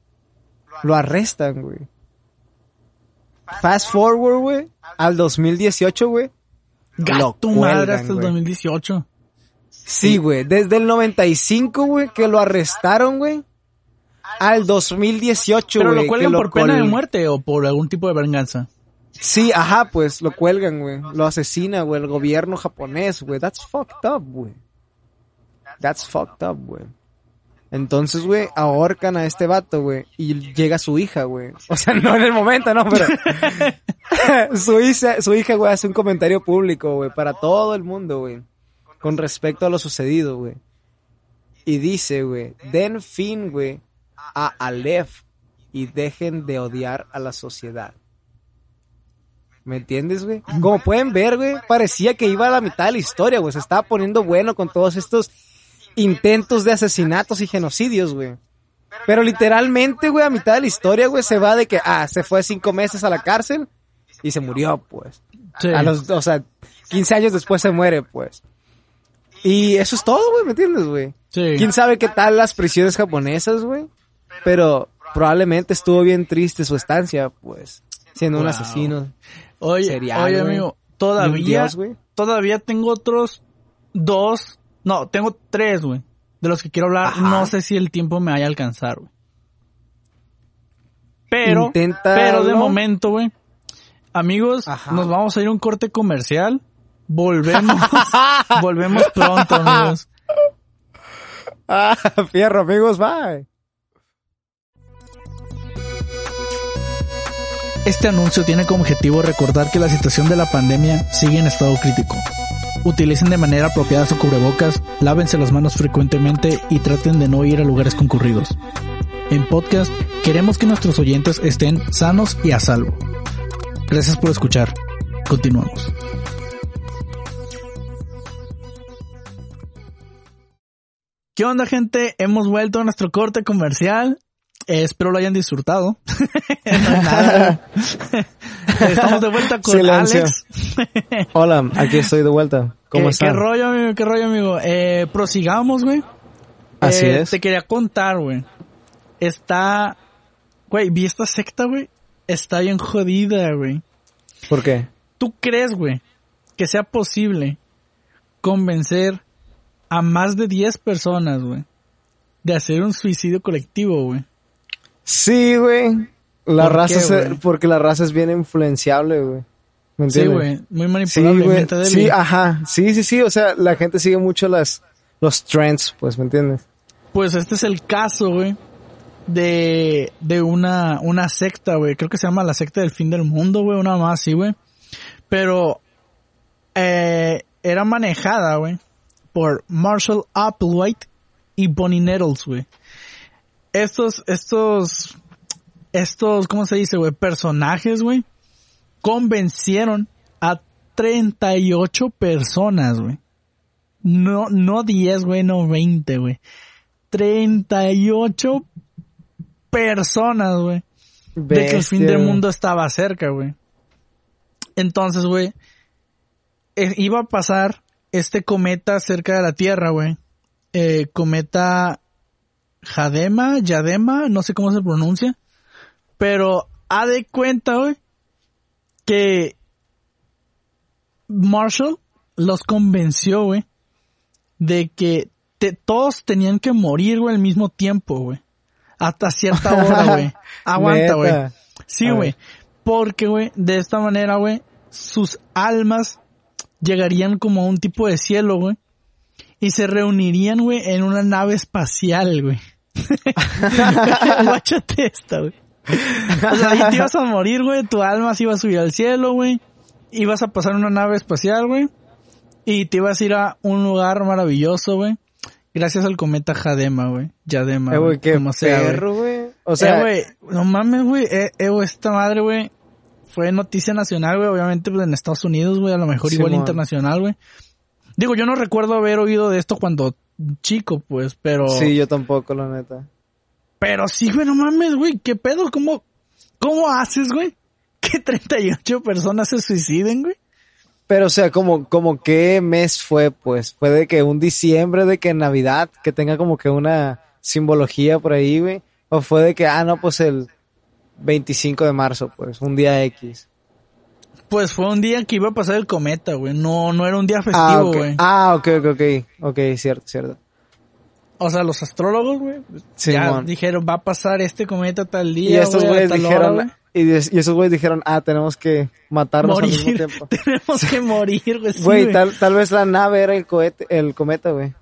Lo arrestan, güey. Fast forward, güey, al 2018, güey. Gato Lo madre cuelgan, hasta el güey. 2018. Sí, güey. Desde el 95, güey, que lo arrestaron, güey. Al 2018, güey. ¿Pero lo que cuelgan por pena de muerte o por algún tipo de venganza? Sí, ajá, pues lo cuelgan, güey. Lo asesina, güey, el gobierno japonés, güey. That's fucked up, güey. That's fucked up, güey. Entonces, güey, ahorcan a este vato, güey. Y llega su hija, güey. O sea, no en el momento, no, pero... su hija, su hija, güey, hace un comentario público, güey, para todo el mundo, güey. Con respecto a lo sucedido, güey. Y dice, güey, den fin, güey, a Aleph y dejen de odiar a la sociedad. ¿Me entiendes, güey? Como pueden ver, güey, parecía que iba a la mitad de la historia, güey. Se estaba poniendo bueno con todos estos intentos de asesinatos y genocidios, güey. Pero literalmente, güey, a mitad de la historia, güey, se va de que, ah, se fue cinco meses a la cárcel y se murió, pues. Sí. A los, o sea, 15 años después se muere, pues. Y eso es todo, güey, ¿me entiendes, güey? Sí. ¿Quién sabe qué tal las prisiones japonesas, güey? Pero probablemente estuvo bien triste su estancia, pues, siendo un asesino. Oye, serial, oye, amigo, todavía, dios, todavía tengo otros dos, no, tengo tres, güey, de los que quiero hablar. Ajá. No sé si el tiempo me vaya a alcanzar, güey. Pero, Inténtalo. pero de momento, güey, amigos, Ajá. nos vamos a ir a un corte comercial. Volvemos, volvemos pronto, amigos. Ah, fierro, amigos, bye. Este anuncio tiene como objetivo recordar que la situación de la pandemia sigue en estado crítico. Utilicen de manera apropiada su cubrebocas, lávense las manos frecuentemente y traten de no ir a lugares concurridos. En podcast queremos que nuestros oyentes estén sanos y a salvo. Gracias por escuchar. Continuamos. ¿Qué onda gente? Hemos vuelto a nuestro corte comercial. Eh, espero lo hayan disfrutado. No es nada. Estamos de vuelta con Silencio. Alex. Hola, aquí estoy de vuelta. ¿Cómo ¿Qué, están? ¿Qué rollo, amigo? ¿Qué rollo, amigo? Eh, prosigamos, güey. Así Eh, es. Te quería contar, güey. Está... Güey, vi esta secta, güey. Está bien jodida, güey. ¿Por qué? ¿Tú crees, güey, que sea posible convencer a más de 10 personas, güey, de hacer un suicidio colectivo, güey? Sí, güey. La ¿Por raza qué, se- güey? porque la raza es bien influenciable, güey. ¿Me Sí, entiendes? güey, muy Sí, manipulable. mente débil. Sí, ajá. Sí, sí, sí. O sea, la gente sigue mucho las, los trends, pues, ¿me entiendes? Pues este es el caso, güey, de, de una, una secta, güey. Creo que se llama la secta del fin del mundo, güey, una más así, güey. Pero, eh, era manejada, güey, por Marshall Applewhite y Bonnie Nettles, güey. Estos, estos, estos, ¿cómo se dice, güey? Personajes, güey, convencieron a 38 personas, güey. No, no 10, güey, no 20, güey. 38 personas, güey. De que el fin del mundo estaba cerca, güey. Entonces, güey, eh, iba a pasar este cometa cerca de la Tierra, güey. Eh, cometa Jadema, Yadema, no sé cómo se pronuncia. Pero, ha de cuenta, güey, que Marshall los convenció, güey, de que te- todos tenían que morir, güey, al mismo tiempo, güey. Hasta cierta hora, güey. Aguanta, güey. Sí, güey. Porque, güey, de esta manera, güey, sus almas llegarían como a un tipo de cielo, güey. Y se reunirían, güey, en una nave espacial, güey. Guáchate esta, güey. O sea, ahí te ibas a morir, güey. Tu alma se iba a subir al cielo, güey. Ibas a pasar una nave espacial, güey. Y te ibas a ir a un lugar maravilloso, güey. Gracias al cometa Jadema, güey. Yadema, Eh, güey. qué como sea, güey. perro, güey. O sea, eh, güey, no mames, güey. Eh, eh, güey, esta madre, güey, fue noticia nacional, güey. Obviamente, pues, en Estados Unidos, güey. A lo mejor igual internacional, güey. Digo, yo no recuerdo haber oído de esto cuando chico, pues, pero... sí, yo tampoco, la neta. Pero sí, güey, no mames, güey. ¿Qué pedo? ¿Cómo, cómo haces, güey? Que 38 personas se suiciden, güey. Pero, o sea, como, como qué mes fue, pues. Fue de que un diciembre, de que Navidad, que tenga como que una simbología por ahí, güey. O fue de que, ah, no, pues el 25 de marzo, pues, un día X. Pues fue un día que iba a pasar el cometa, güey. No, no era un día Ah, festivo, ok. güey. Ah, ok, ok, ok. Ok, cierto, cierto. O sea, los astrólogos, güey, ya Simón. dijeron, va a pasar este cometa tal día, Y estos güeyes hora, dijeron, y, esos güeyes dijeron, ah, tenemos que matarnos al mismo tiempo. Tenemos que morir, güey. sí, Güey, tal, tal vez la nave era el cohete, el cometa, güey.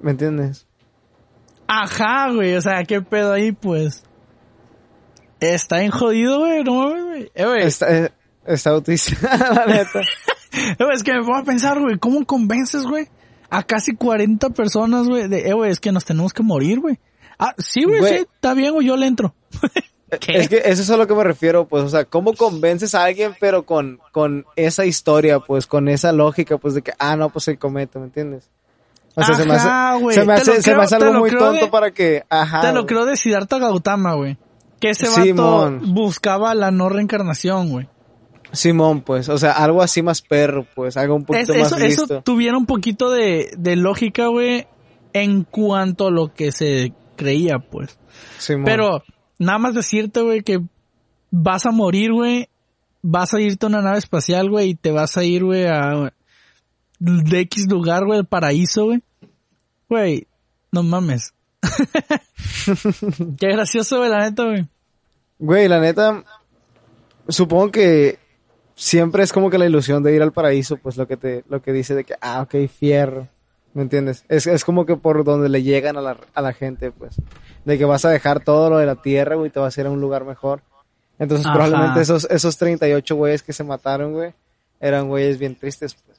¿Me entiendes? Ajá, güey. O sea, qué pedo ahí, pues. Está bien jodido, güey. No mames, güey. Eh, güey. Está, eh, está autista, la neta. Es que me pongo a pensar, güey. ¿Cómo convences, güey? A casi 40 personas, güey. De, eh, güey, es que nos tenemos que morir, güey. Ah, sí, güey, Güey. sí. Está bien, güey. Yo le entro. ¿Qué? Es que eso es a lo que me refiero, pues, o sea, ¿cómo convences a alguien pero con, con esa historia, pues, con esa lógica, pues, de que, ah, no, pues el cometa, ¿me entiendes? O sea, se me Ajá, hace, güey. se me hace, se me hace algo muy tonto de- para que, ajá. Te lo creo de Siddhartha Gautama, güey. Que ese vato Simón. buscaba la no reencarnación, güey. Simón, pues, o sea, algo así más perro, pues, algo un poquito eso, más eso listo. tuviera un poquito de, de lógica, güey, en cuanto a lo que se creía, pues. Simón. Pero, nada más decirte, güey, que vas a morir, güey. Vas a irte a una nave espacial, güey, y te vas a ir, güey, a de X lugar, güey, el paraíso, güey. Güey, no mames. Qué gracioso, güey, la neta, güey. Güey, la neta, supongo que siempre es como que la ilusión de ir al paraíso, pues lo que te, lo que dice de que, ah, ok, fierro. ¿Me entiendes? Es, es como que por donde le llegan a la, a la gente, pues. De que vas a dejar todo lo de la tierra, güey, y te vas a ir a un lugar mejor. Entonces, Ajá. probablemente esos, esos 38 güeyes que se mataron, güey, eran güeyes bien tristes, pues.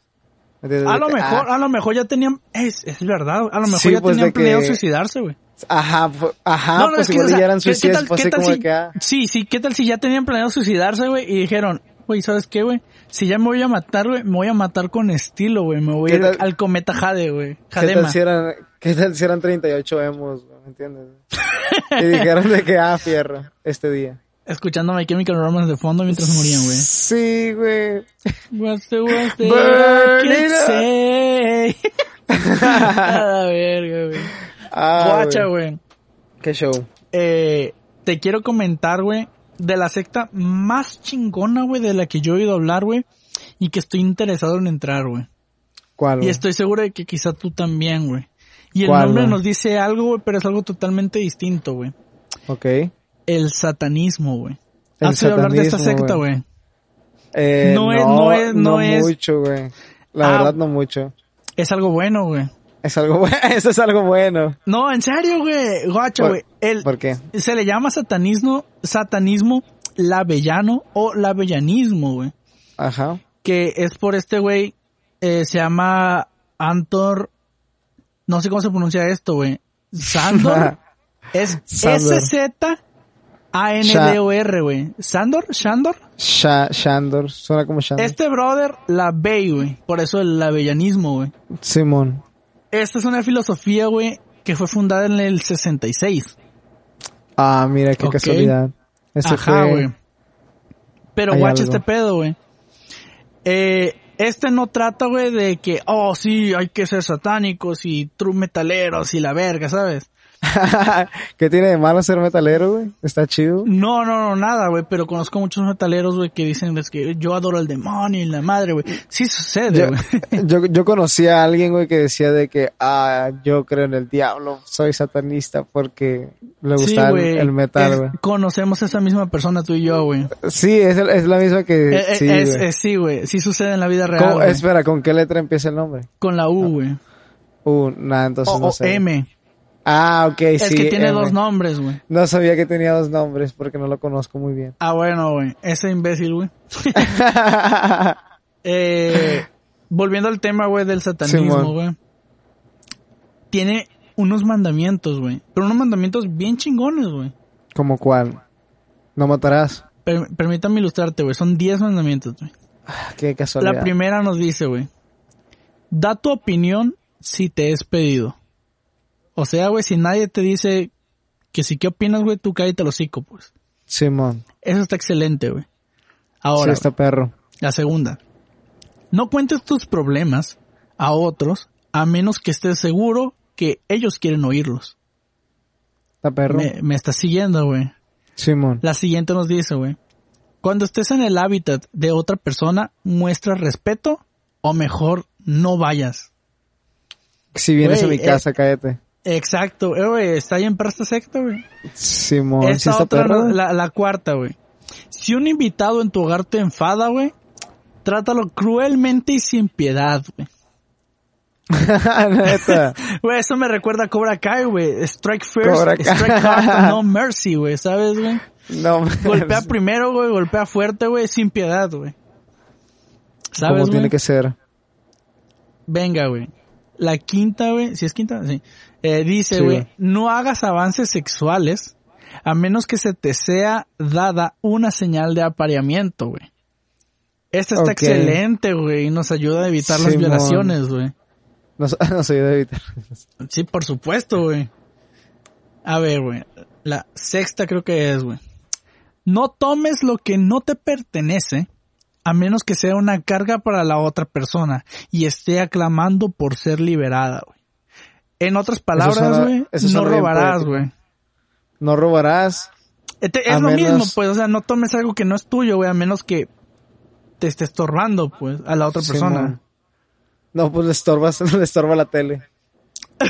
¿Me entiendes? A lo que, mejor, ah, a lo mejor ya tenían, es, es verdad, a lo mejor Sí, ya pues, tenían de que- planeado suicidarse, güey. Ajá, ajá, No, no, pues es que, igual o sea, ya eran ¿qué- qué suicidas, tal- pues qué así tal como si- que, ah, Sí, sí, ¿qué tal si ya tenían planeado suicidarse, güey? Y dijeron, güey, ¿sabes qué, güey? Si ya me voy a matar, güey, me voy a matar con estilo, güey. Me voy a ¿Qué ir tal- al cometa Jade, güey. ¿Qué tal, si eran, ¿Qué tal si eran 38 emos, güey? ¿me entiendes? y dijeron de que, ah, fierro, este día. Escuchando My Chemical Romance de fondo mientras morían, güey. Sí, güey. What's the worst that Burn it say? A la verga, güey. Ah, Guacha, güey. Qué show. Eh, te quiero comentar, güey, de la secta más chingona, güey, de la que yo he oído hablar, güey, y que estoy interesado en entrar, güey. ¿Cuál, Y güey? estoy seguro de que quizá tú también, güey. Y el ¿Cuál, nombre nos dice algo, güey, pero es algo totalmente distinto, güey. Ok. El satanismo, güey. ¿Has oído hablar de esta secta, güey. güey? Eh, No no, es- no es- no es- mucho, güey. La Ah. verdad, no mucho. Es algo bueno, güey. Es algo bueno. Eso es algo bueno. No, en serio, güey. Guacho, ¿Por- güey. El, ¿Por qué? se le llama satanismo, satanismo lavellano o lavellanismo, güey. Ajá. Que es por este güey, eh, se llama Antor, no sé cómo se pronuncia esto, güey. Sandor. es Sandor. S-Z-A-N-D-O-R, güey. Sandor, Shandor. Sha- Shandor. Suena como Shandor. Este brother la ve, güey. Por eso el lavellanismo, güey. Simón. Esta es una filosofía, güey, que fue fundada en el 66. Ah, mira, qué casualidad. Ajá, fue... güey. Pero Hay guacha algo. este pedo, güey. Eh, este no trata, güey, de que, oh, sí, hay que ser satánicos y true metaleros y la verga, ¿sabes? ¿Qué tiene de malo ser metalero, güey? Está chido. No, no, no, nada, güey, pero conozco muchos metaleros, güey, que dicen es que yo adoro al demonio y la madre, güey. Sí sucede, Yo, güey. yo, yo conocí a alguien, güey, que decía de que, ah, yo creo en el diablo, soy satanista porque le Sí, gusta el, güey. el metal, güey. Conocemos a esa misma persona, tú y yo, güey. Sí, es, el- es la misma que... Eh, eh, sí, güey. sí. Sí sucede en la vida real. ¿Cómo- güey. espera, ¿con qué letra empieza el nombre? Con la U, güey. Uh, nada, entonces O, no o sé. M. Ah, ok, Es sí. que tiene M. dos nombres, güey. No sabía que tenía dos nombres porque no lo conozco muy bien. Ah, bueno, güey. Ese imbécil, güey. Eh, volviendo al tema, güey, del satanismo, güey. Tiene unos mandamientos, güey. Pero unos mandamientos bien chingones, güey. ¿Como cuál? No matarás. Per- permítame ilustrarte, güey. Son 10 mandamientos, güey. Ah, Qué casualidad. La primera nos dice, güey. Da tu opinión si te es pedido. O sea, güey, si nadie te dice que si qué opinas, güey, tú cállate el hocico, pues. Simón. Eso está excelente, güey. Sí, Ahora, está perro. La segunda. No cuentes tus problemas a otros a menos que estés seguro que ellos quieren oírlos. Está perro. Me, me estás siguiendo, güey. Simón. La siguiente nos dice, güey. Cuando estés en el hábitat de otra persona, muestra respeto o mejor no vayas. Si vienes a mi eh, casa, cállate. Exacto, eh, güey. Está bien para esta secta, güey. Simón. ¿Sí Esta está otra, perro? no- la, la cuarta, güey. Si un invitado en tu hogar te enfada, güey, trátalo cruelmente y sin piedad, güey. Neta. Güey, eso me recuerda a Cobra Kai, güey. Strike first, strike hard, no mercy, güey, ¿sabes, güey? No, Golpea primero, güey, golpea fuerte, güey, sin piedad, güey. ¿Sabes, Como tiene que ser. Venga, güey. La quinta, güey, si es quinta, sí. Eh, dice, güey, no hagas avances sexuales a menos que se te sea dada una señal de apareamiento, güey. Esta está excelente, güey, y nos ayuda a evitar las violaciones, güey. No, so- no soy de evitar. Sí, por supuesto, güey. A ver, güey. La sexta creo que es, güey. No tomes lo que no te pertenece a menos que sea una carga para la otra persona y esté aclamando por ser liberada, güey. En otras palabras, güey, no robarás, güey. No robarás. Este- A Es lo menos- mismo, pues, o sea, no tomes algo que no es tuyo, güey, a menos que te esté estorbando, pues, a la otra Sí, persona. man. No, pues le estorbas, le estorba la tele.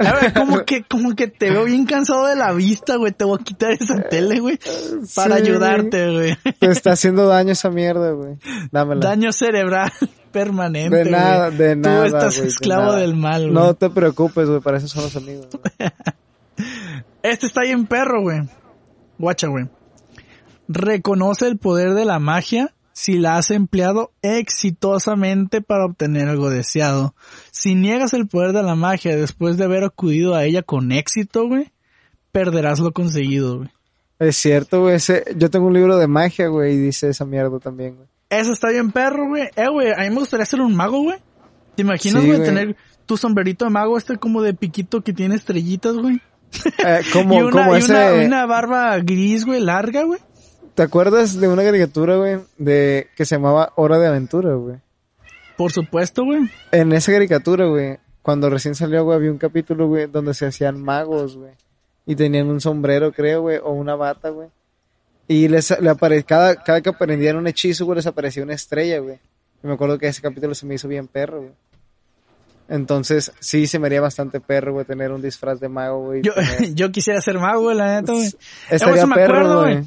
A ver, como que, como que te veo bien cansado de la vista, güey. Te voy a quitar esa tele, güey. Para Sí, ayudarte, güey. Te está haciendo daño esa mierda, güey. Dámela. Daño cerebral permanente. de nada, de nada. Tú estás esclavo del mal, güey. No te preocupes, güey, para eso son los amigos. Este está bien perro, güey. Guacha, güey. Reconoce el poder de la magia si la has empleado exitosamente para obtener algo deseado. Si niegas el poder de la magia después de haber acudido a ella con éxito, güey, perderás lo conseguido, güey. Es cierto, güey. Yo tengo un libro de magia, güey, y dice esa mierda también, güey. Eso está bien perro, güey. Eh, güey, a mí me gustaría ser un mago, güey. ¿Te imaginas, Sí, güey, güey. tener tu sombrerito de mago este como de piquito que tiene estrellitas, güey? Eh, como, y una, como y ese... una, una barba gris, güey, larga, güey. ¿Te acuerdas de una caricatura, güey, de que se llamaba Hora de Aventura, güey? Por supuesto, güey. En esa caricatura, güey, cuando recién salió, güey, había un capítulo, güey, donde se hacían magos, güey. Y tenían un sombrero, creo, güey, o una bata, güey. Y les, le apare cada, cada que aprendían un hechizo, güey, les aparecía una estrella, güey. Y me acuerdo que ese capítulo se me hizo bien perro, güey. Entonces, sí, se me haría bastante perro, güey, tener un disfraz de mago, güey. Yo, tener- yo quisiera ser mago, güey, la neta, güey. Estaría perro, acuerdo, güey.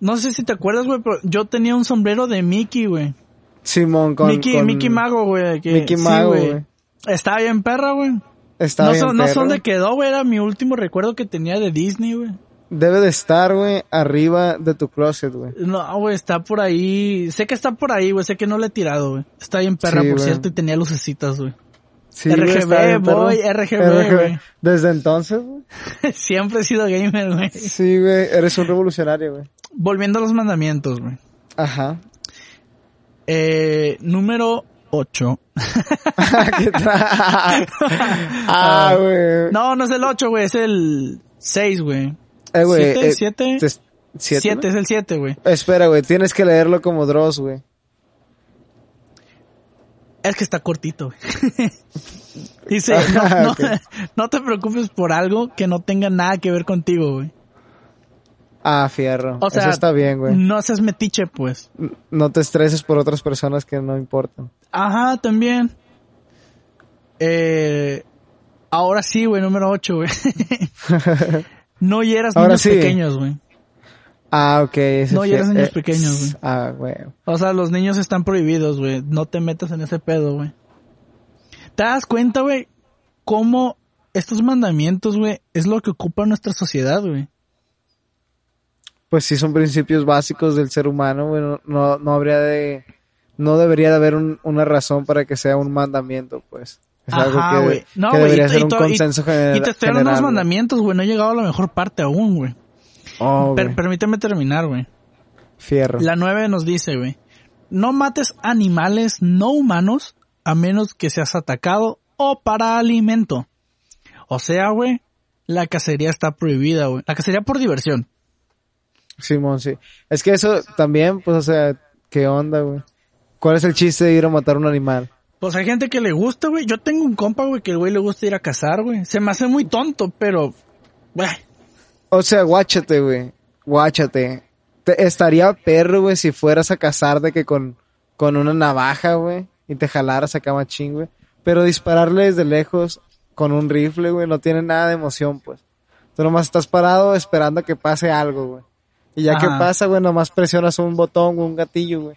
No sé si te acuerdas, güey, pero yo tenía un sombrero de Mickey, güey. Simón, con... Mickey, con- Mickey Mago, güey. que- Mickey sí, Mago, güey. Estaba bien perra, güey. Está No, bien son, no perro. son de quedó, güey. Era mi último recuerdo que tenía de Disney, güey. Debe de estar, güey, arriba de tu closet, güey. No, güey, está por ahí. Sé que está por ahí, güey. Sé que no le he tirado, güey. Está bien perra, Sí, por cierto, y tenía lucecitas, güey. Sí, RGB, boy, RGB, güey. Desde entonces, güey. Siempre he sido gamer, güey. Sí, güey, eres un revolucionario, güey. Volviendo a los mandamientos, güey. Ajá. Eh, número 8. ¿Qué tra- ah, güey. No, no es el 8, güey. Es el 6, güey. Eh, güey. ¿Siete? eh, ¿Siete? te- ¿Siete? 7 no? es el 7, güey. Espera, güey, tienes que leerlo como Dross, güey. Es que está cortito, güey. Dice, no, no, te preocupes por algo que no tenga nada que ver contigo, güey. Ah, fierro. O sea, Eso está bien, güey. no seas metiche, pues. No te estreses por otras personas que no importan. Ajá, también. Eh, ahora sí, güey, número 8, güey. No hieras Ahora niños sí. pequeños, güey. Ah, ok. ese No, fie- eres niños eh, pequeños, güey. Ah, güey. O sea, los niños están prohibidos, güey. No te metas en ese pedo, güey. ¿Te das cuenta, güey? Cómo estos mandamientos, güey, es lo que ocupa nuestra sociedad, güey. Pues sí, son principios básicos del ser humano, güey. No, no, no habría de... No debería de haber un- una razón para que sea un mandamiento, pues. Es algo Ajá, que, güey. No, que debería y- ser y un to- y- consenso gener- Y te estoy hablando de los mandamientos, güey. No he llegado a la mejor parte aún, güey. Oh, Per- permíteme terminar, güey. Fierro. La 9 nos dice, güey. No mates animales no humanos a menos que seas atacado o para alimento. O sea, güey, la cacería está prohibida, güey. La cacería por diversión. Simón, sí. Es que eso también, pues, o sea, ¿qué onda, güey? ¿Cuál es el chiste de ir a matar un animal? Pues hay gente que le gusta, güey. Yo tengo un compa, güey, que el güey le gusta ir a cazar, güey. Se me hace muy tonto, pero... güey, O sea, guáchate, güey. Guáchate. Te- estaría perro, güey, si fueras a cazar de que con, con una navaja, güey, y te jalaras acá machín, güey. Pero dispararle desde lejos con un rifle, güey, no tiene nada de emoción, pues. Tú nomás estás parado esperando a que pase algo, güey. Y ya que pasa, güey, nomás presionas un botón o un gatillo, güey.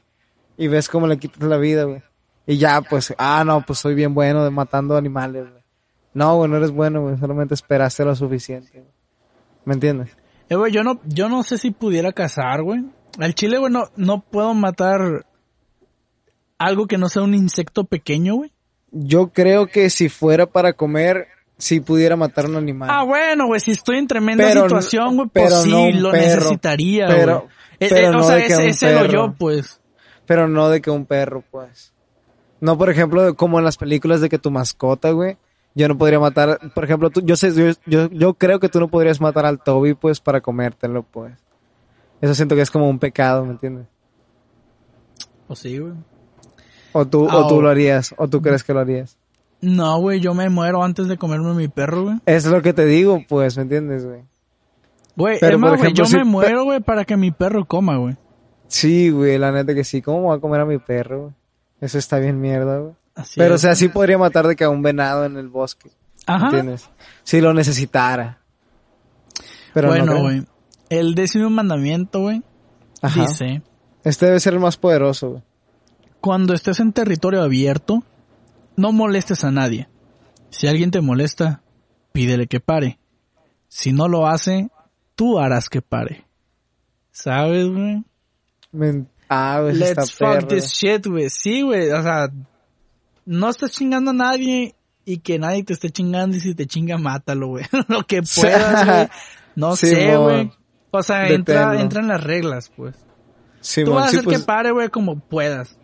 Y ves cómo le quitas la vida, güey. Y ya, pues, ah, no, pues soy bien bueno de matando animales, güey. No, güey, no eres bueno, güey. Solamente esperaste lo suficiente, güey. ¿Me entiendes? Eh, güey, yo no, yo no sé si pudiera cazar, güey. Al chile, güey, no, no puedo matar algo que no sea un insecto pequeño, güey. Yo creo que si fuera para comer, si pudiera matar un animal. Ah, bueno, güey, si estoy en tremenda Pero- situación, güey, pues sí, no lo perro. necesitaría, Pero- güey. Eh, pero eh, o no sea, de que ese, un ese lo yo, pues. Pero no de que un perro, pues. No, por ejemplo, como en las películas de que tu mascota, güey. Yo no podría matar, por ejemplo, tú, yo sé, yo, yo, yo creo que tú no podrías matar al Toby, pues, para comértelo, pues. Eso siento que es como un pecado, ¿me entiendes? O sí, güey. O tú, Ah, o tú lo harías, o tú crees que lo harías. No, güey, yo me muero antes de comerme mi perro, güey. Es lo que te digo, pues, ¿me entiendes, güey? Güey, Pero, es más, por güey, yo si me muero, güey, para que mi perro coma, güey. Sí, güey, la neta que sí. ¿Cómo voy a comer a mi perro, güey? Eso está bien mierda, güey. Así Pero, o es. sea, sí podría matar de que a un venado en el bosque, Ajá. ¿entiendes? Si lo necesitara. Pero no bueno, güey. El décimo mandamiento, güey, Ajá. dice, Este debe ser el más poderoso, güey. cuando estés en territorio abierto, no molestes a nadie. Si alguien te molesta, pídele que pare. Si no lo hace, tú harás que pare. ¿Sabes, güey? Men- Ah, güey, eso está Let's fuck perro. this shit, güey. Sí, güey. O sea, no estás chingando a nadie y que nadie te esté chingando y si te chinga, mátalo, güey. Lo que puedas, güey. No Sí, sé, güey. O sea, entra, entra en las reglas, pues. Simón, Tú vas a sí, hacer pues, que pare, güey, como puedas.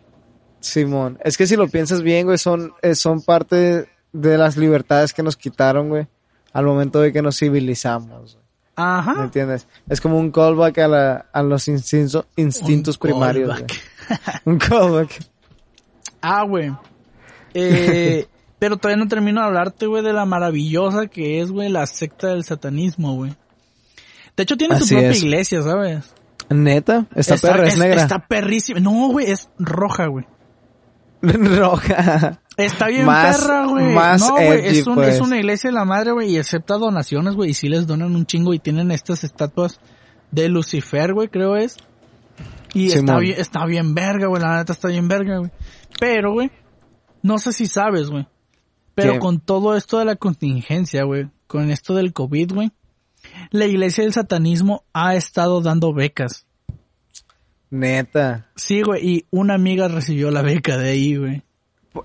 Simón. Es que si lo piensas bien, güey, son, eh, son parte de las libertades que nos quitaron, güey, al momento de que nos civilizamos. Güey. ¿Me Ajá. entiendes? Es como un callback a, la, a los instintos, instintos Un primarios. callback. Un callback. Ah, güey. Eh, pero todavía no termino de hablarte, güey, de la maravillosa que es, güey, la secta del satanismo, güey. De hecho, tiene su Así propia es. iglesia, ¿sabes? Neta, esta perra es, negra. Está perrísima. No, güey, es roja, güey. Roja. Está bien Más- perra, güey. más No, güey, es, un- pues. es una iglesia de la madre, güey, y acepta donaciones, güey, y sí les donan un chingo y tienen estas estatuas de Lucifer, güey, creo es. Y está bien, está bien verga, güey, la neta está bien verga, güey. Pero, güey, no sé si sabes, güey. Pero ¿Qué? con todo esto de la contingencia, güey, con esto del COVID, güey, la iglesia del satanismo ha estado dando becas. Neta. Sí, güey, y una amiga recibió la beca de ahí, güey.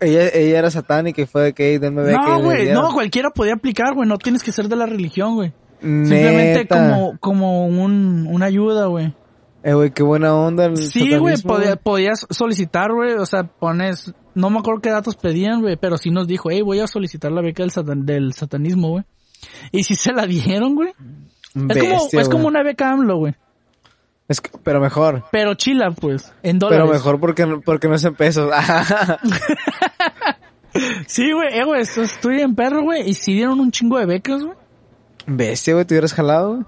Ella, ella era satánica y fue de que, "Ey, denme beca", No, güey, no, cualquiera podía aplicar, güey, no tienes que ser de la religión, güey. Simplemente como, como un, una ayuda, güey. Eh, güey, qué buena onda el Sí, güey, podía- podías solicitar, güey, o sea, pones, no me acuerdo qué datos pedían, güey, pero sí nos dijo, hey, voy a solicitar la beca del, satan- del satanismo, güey. Y sí se la dieron, güey. Es, como, es como una beca AMLO, güey. Es que- pero mejor. Pero chila, pues, en dólares. Pero mejor porque, no- porque no es en pesos. Sí, güey, eh, güey, esto- estoy en perro, güey, y sí dieron un chingo de becas, güey. Bestia, güey, ¿te hubieras jalado? güey?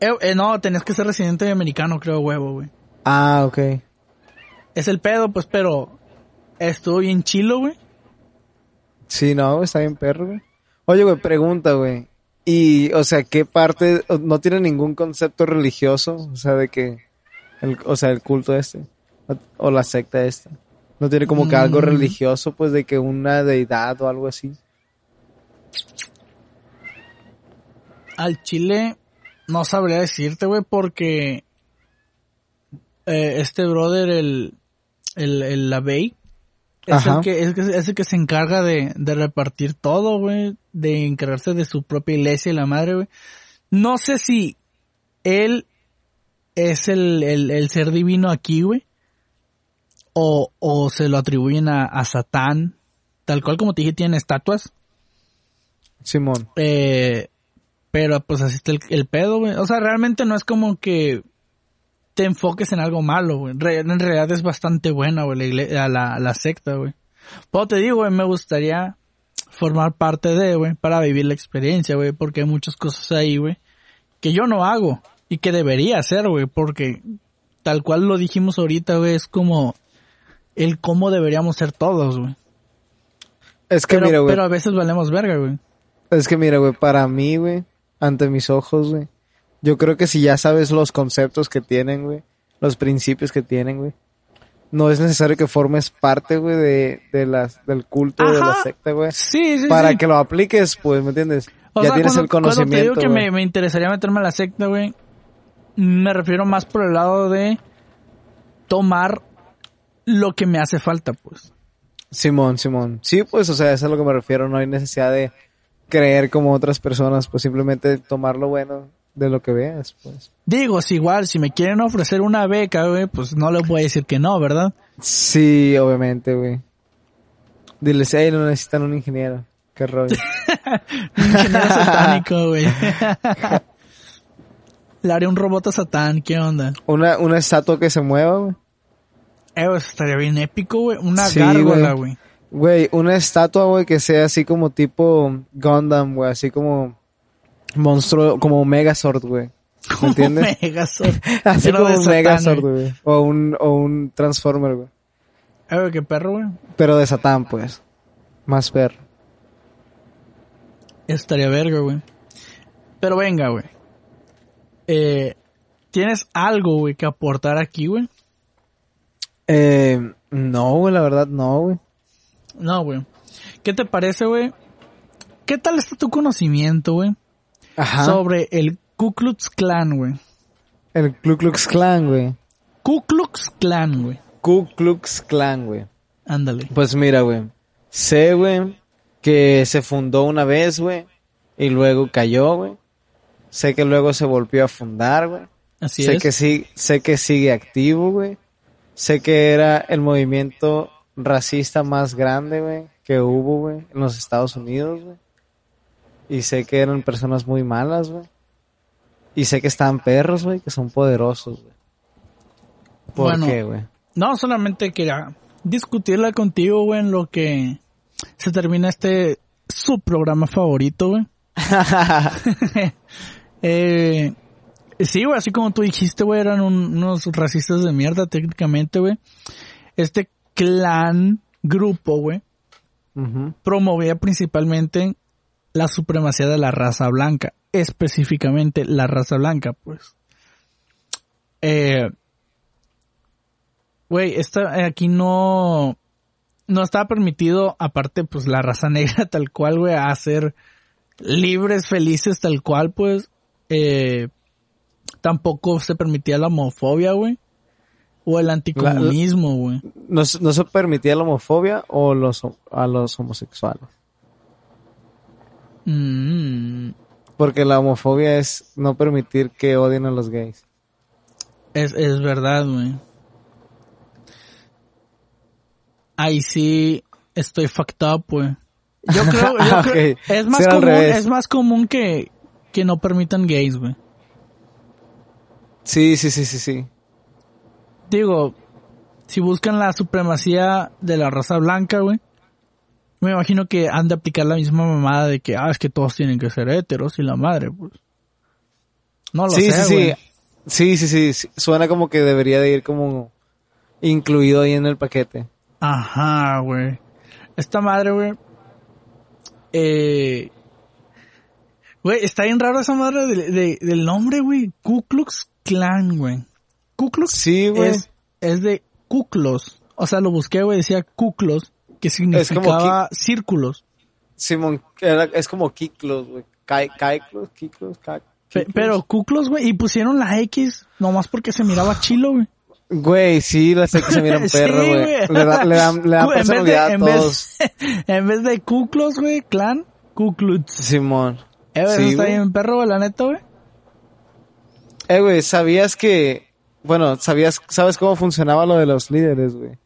Eh, eh, no, tenías que ser residente americano, creo, huevo, güey. Ah, ok. Es el pedo, pues, pero estuvo bien chilo, güey. Sí, no, está bien perro, güey. Oye, güey, pregunta, güey. Y, o sea, ¿qué parte, no tiene ningún concepto religioso? O sea, de que, el, o sea, el culto este, o, o la secta esta. No tiene como que algo Mm. religioso, pues, de que una deidad o algo así. Al chile no sabría decirte, güey, porque eh, este brother, el, el, el Lavey, es el, que, es, el que se encarga de, de repartir todo, güey, de encargarse de su propia iglesia y la madre, güey. No sé si él es el, el, el ser divino aquí, güey, o, o se lo atribuyen a, a Satán, tal cual como te dije, tiene estatuas. Simón. Eh, pero pues así está el, el pedo, güey. O sea, realmente no es como que te enfoques en algo malo, güey. En realidad es bastante buena, güey, la, igle- a la, la secta, güey. Pero te digo, güey, me gustaría formar parte de, güey, para vivir la experiencia, güey, porque hay muchas cosas ahí, güey, que yo no hago y que debería hacer, güey, porque tal cual lo dijimos ahorita, güey, es como el cómo deberíamos ser todos, güey. Es que Pero, mira, güey. pero a veces valemos verga, güey. Es que mira, güey, para mí, güey, ante mis ojos, güey, yo creo que si ya sabes los conceptos que tienen, güey, los principios que tienen, güey, no es necesario que formes parte, güey, de, de las, del culto de la secta, güey, Sí, sí, para sí. que lo apliques, pues, ¿me entiendes? O ya sea, tienes cuando, el cuando conocimiento. te digo que me, me interesaría meterme a la secta, güey, me refiero más por el lado de tomar lo que me hace falta, pues. Simón, Simón. Sí, pues, o sea, eso es a lo que me refiero, no hay necesidad de creer como otras personas, pues simplemente tomar lo bueno de lo que veas, pues. Digo, si igual, si me quieren ofrecer una beca, güey, pues no les voy a decir que no, ¿verdad? Sí, obviamente, güey. Diles, hey, no necesitan un ingeniero. Qué rollo. Ingeniero satánico, güey. Le haré un robot a Satán, ¿qué onda? Una, una estatua que se mueva, güey. Eh, pues estaría bien épico, güey. Una Sí, gárgola, güey. Güey, una estatua, güey, que sea así como tipo Gundam, güey, así como monstruo, como Megazord, güey. ¿Me entiendes? Megazord. Así como un Megazord, güey. O un, o un Transformer, güey. Eh, güey, qué perro, güey. Pero de Satán, pues. Más perro. Estaría verga, güey. Pero venga, güey. Eh, ¿Tienes algo, güey, que aportar aquí, güey? Eh, no, güey, la verdad, no, güey. No, güey. ¿Qué te parece, güey? ¿Qué tal está tu conocimiento, güey? Ajá. Sobre el Ku Klux Klan, güey. El Ku Klux Klan, güey. Ku Klux Klan, güey. Ku Klux Klan, güey. Ándale. Pues mira, güey. Sé, güey, que se fundó una vez, güey. Y luego cayó, güey. Sé que luego se volvió a fundar, güey. Así sé es. que sí, sé que sigue activo, güey. Sé que era el movimiento racista más grande, güey, que hubo, güey, en los Estados Unidos, güey. Y sé que eran personas muy malas, güey. Y sé que estaban perros, güey, que son poderosos, güey. ¿Por Bueno. qué, güey? No, solamente quería discutirla contigo, güey, en lo que se termina este su programa favorito, güey. eh, sí, güey, así como tú dijiste, güey, eran un- unos racistas de mierda técnicamente, güey. Este clan, grupo, güey, promovía principalmente la supremacía de la raza blanca, específicamente la raza blanca, pues. Eh, güey, eh, aquí no no estaba permitido, aparte, pues la raza negra tal cual, güey, a ser libres, felices tal cual, pues. Eh, tampoco se permitía la homofobia, güey. O el anticomunismo, güey. ¿No, se- no se permitía la homofobia o los, a los homosexuales? Mm, Porque la homofobia es no permitir que odien a los gays. Es, es verdad, güey. Ahí sí estoy fucked up, güey. Yo creo, yo creo- es más común, es más común que, que no permitan gays, güey. Sí, sí, sí, sí, sí. Digo, si buscan la supremacía de la raza blanca, güey, me imagino que han de aplicar la misma mamada de que, ah, es que todos tienen que ser heteros y la madre, pues. No lo sí, sé, sí, güey. sí. Sí, sí, sí. Suena como que debería de ir como incluido ahí en el paquete. Ajá, güey. Esta madre, güey. Eh... Güey, está bien raro esa madre de- de- del nombre, güey. Ku Klux Klan, güey. Ku Klux Sí, güey. es, es de Kuklos. O sea, lo busqué, güey, decía Kuklos, que significaba círculos. Simón, era- es como Kiklos, güey. Kai, Kaiklos, Kiklos, pero Kuklos, güey, y pusieron la X nomás porque se miraba chilo, güey. Güey, sí, la sé que se miran Sí, perro, güey. le, da- le dan, le dan vez de- personalidad a en vez- todos. en vez de Kuklos, güey, clan, Kuklutz. Simón. Eh, güey, Sí, eso está bien perro, güey, la neta, güey. Eh, güey, ¿sabías que... Bueno, ¿sabías, sabes cómo funcionaba lo de los líderes, güey?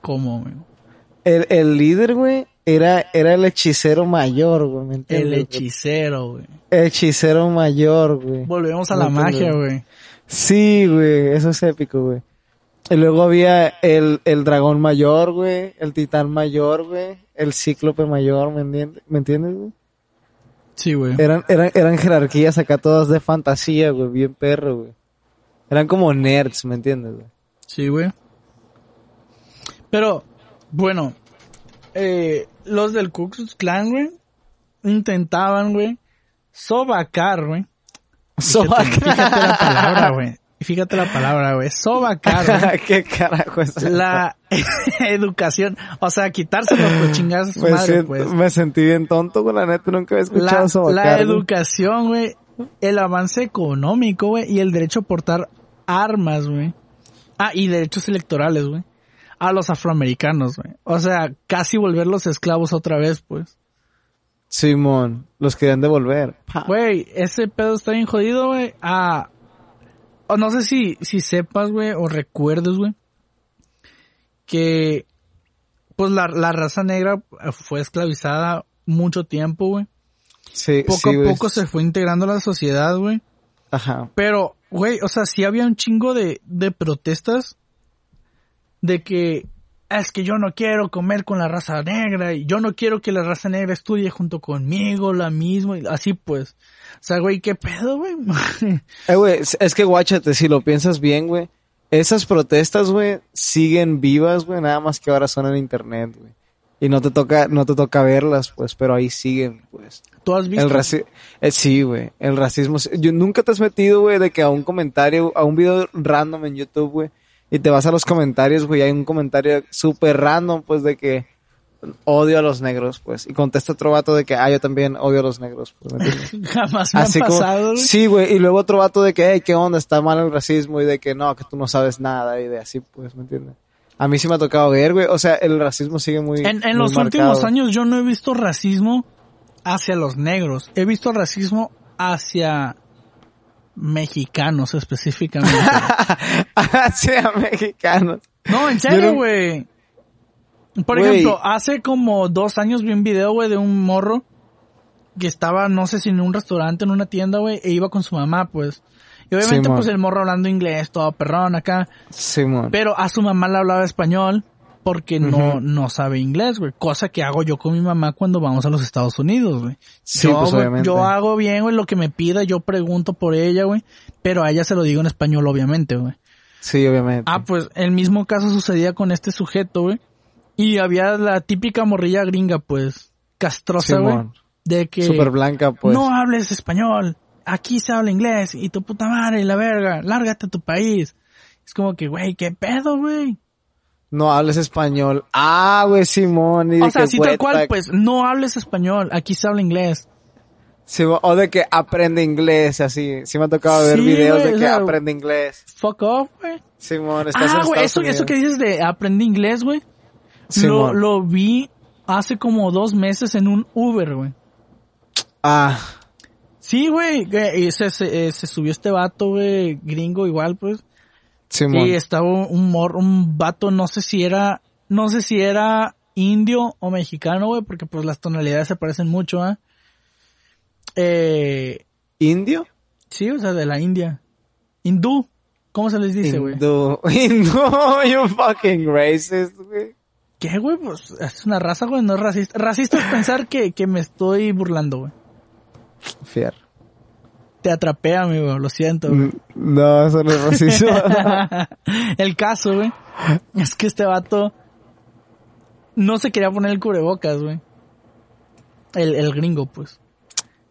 ¿Cómo, güey? El, el líder, güey, era, era el hechicero mayor, güey, ¿me El entiendes? güey? hechicero, güey. El hechicero mayor, güey. Volvemos a la magia, güey. Sí, güey, eso es épico, güey. Y luego había el, el dragón mayor, güey, el titán mayor, güey, el cíclope mayor, ¿me entiendes, ¿me entiendes, güey? Sí, güey. Eran, eran, eran jerarquías acá todas de fantasía, güey, bien perro, güey. Eran como nerds, ¿me entiendes, güey? Sí, güey. Pero, bueno, eh, los del Ku Klux Klan, güey, intentaban, güey, sobacar, güey. Fíjate, fíjate la palabra, güey. Fíjate la palabra, güey. Sobacar, güey. ¿Qué carajo es eso? La educación. O sea, quitárselo, pues chingar a su me, madre, siento- pues. me sentí bien tonto, güey, la neta, nunca había escuchado la, eso. la educación, güey, el avance económico, güey, y el derecho a portar armas, güey. Ah, y derechos electorales, güey. A los afroamericanos, güey. O sea, casi volverlos esclavos otra vez, pues. Simón, los querían devolver. Güey, ese pedo está bien jodido, güey. Ah, o no sé si, si sepas, güey, o recuerdes, güey, que pues la, la raza negra fue esclavizada mucho tiempo, güey. Sí, Poco sí, a poco se fue integrando a la sociedad, güey. Ajá. Pero, güey, o sea, sí había un chingo de, de protestas de que es que yo no quiero comer con la raza negra y yo no quiero que la raza negra estudie junto conmigo, la misma, y así pues. O sea, güey, ¿qué pedo, güey? Eh, güey, es- que guáchate, si lo piensas bien, güey. Esas protestas, güey, siguen vivas, güey, nada más que ahora son en internet, güey. Y no te toca, no te toca verlas, pues, pero ahí siguen, pues. ¿Tú has visto? El raci eh, sí, güey, el racismo. Yo nunca te has metido, güey, de que a un comentario, a un video random en YouTube, güey, y te vas a los comentarios, güey, hay un comentario súper random, pues, de que odio a los negros, pues, y contesta otro vato de que, ah, yo también odio a los negros, pues, ¿me? Jamás me Así han pasado, güey. sí, güey, y luego otro vato de que, hey, qué onda, está mal el racismo, y de que no, que tú no sabes nada, y de así, pues, ¿me entiendes? A mí sí me ha tocado ver, güey, o sea, el racismo sigue muy En, en muy los marcado. últimos años yo no he visto racismo hacia los negros. He visto racismo hacia mexicanos específicamente. Hacia mexicanos. no, en serio, no- güey. Por ejemplo, hace como dos años vi un video, güey, de un morro que estaba, no sé si en un restaurante, en una tienda, güey, e iba con su mamá, pues. Y obviamente, pues el morro hablando inglés, todo perrón acá. Simón. Pero a su mamá le hablaba español porque no, no sabe inglés, güey. Cosa que hago yo con mi mamá cuando vamos a los Estados Unidos, güey. Sí, yo, pues, obviamente. yo hago bien, güey, lo que me pida, yo pregunto por ella, güey. Pero a ella se lo digo en español, obviamente, güey. Sí, obviamente. Ah, pues el mismo caso sucedía con este sujeto, güey. Y había la típica morrilla gringa, pues, castrosa, güey. De que Súper blanca, pues. no hables español, aquí se habla inglés y tu puta madre y la verga, lárgate a tu país. Es como que, güey, qué pedo, güey. No hables español. Ah, güey, Simón. Y O sea, sí tal cual, pues, no hables español, aquí se habla inglés. Simón, o de que aprende inglés, así. Sí me ha tocado ver Sí, videos de que sea, aprende inglés. Fuck off, güey. Simón, estás Ah, güey, eso, eso que dices de aprendí inglés, güey. Lo, lo vi hace como dos meses en un Uber, güey. Ah, Sí, güey, y se, se, eh, se subió este vato, güey, gringo igual, pues. Simón. Y estaba un, mor, un vato, no sé si era, no sé si era indio o mexicano, güey, porque pues las tonalidades se parecen mucho, ¿ah? Eh, ¿Indio? sí, o sea, de la India. Hindú, ¿cómo se les dice, güey? Hindú. Hindú, you fucking racist, güey. ¿Qué, güey? Pues es una raza, güey, no es racista. Racista es pensar que, que me estoy burlando, güey. Fierro. Te atrapé, amigo, lo siento, güey. Mm, No, eso no es racismo. el caso, güey, es que este vato no se quería poner el cubrebocas, güey. El, el gringo, pues.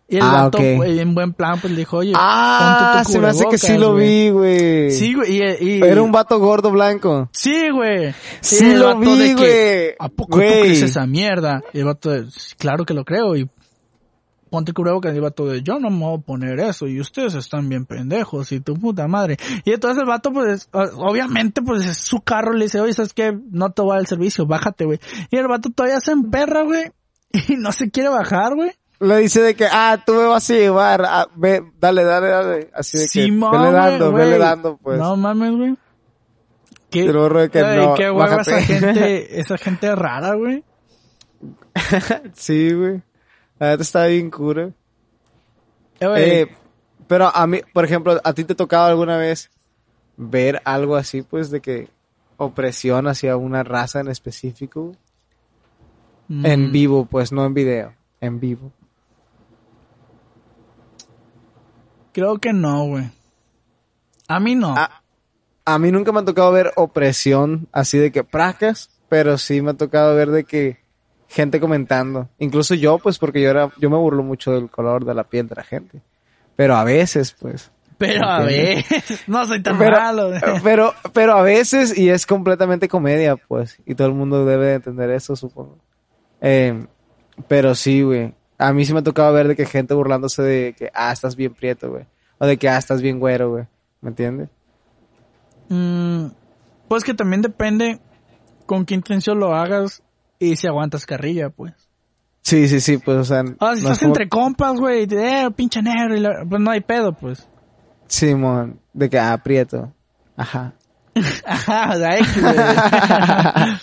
Y el Ah, vato, güey, en buen plan, pues le dijo, oye, ah, ponte tu se me hace que sí lo güey. vi, güey. Sí, güey, y, y- Era un vato gordo blanco. Sí, güey. Sí lo vi, güey. ¿A poco tú crees esa mierda? Y el vato de, "Sí, claro que lo creo, y ponte cubrebocas, y el vato de, yo no me voy a poner eso, y ustedes están bien pendejos, y tu puta madre. Y entonces el vato, pues, obviamente, pues, es su carro, le dice, oye, ¿sabes qué? No te voy al servicio, bájate, güey. Y el vato todavía se emperra, güey, y no se quiere bajar, güey. Le dice de que, ah, tú me vas a llevar, ah, ve, dale, dale, dale. Así de que, Simón, vele dando, güey, vele dando, pues. No mames, güey. Qué, de que no, qué hueva esa gente, esa gente rara, güey. sí, güey. La neta está bien cura. Eh, güey, Eh, pero a mí, por ejemplo, ¿a ti te tocaba alguna vez ver algo así, pues, de que opresión hacia una raza en específico? mm, En vivo, pues, no en video, en vivo. Creo que no, güey. A mí no. A, a mí nunca me ha tocado ver opresión así de que pracas, pero sí me ha tocado ver de que gente comentando. Incluso yo, pues, porque yo era, yo me burlo mucho del color de la piel de la gente. Pero a veces, pues. pero a ver, no soy tan Pero, malo. pero, pero a veces, y es completamente comedia, pues. Y todo el mundo debe de entender eso, supongo. Eh, pero sí, güey. A mí sí me ha tocado ver de que gente burlándose de que, ah, estás bien prieto, güey. O de que, ah, estás bien güero, güey. ¿Me entiendes? Mm, pues que también depende con qué intención lo hagas y si aguantas carrilla, pues. Sí, sí, sí, pues, o sea. Ah, si no es estás como- entre compas, güey, eh, pinche negro, y la- pues no hay pedo, pues. Simón, de que, ah, prieto. Ajá. Ajá, o sea.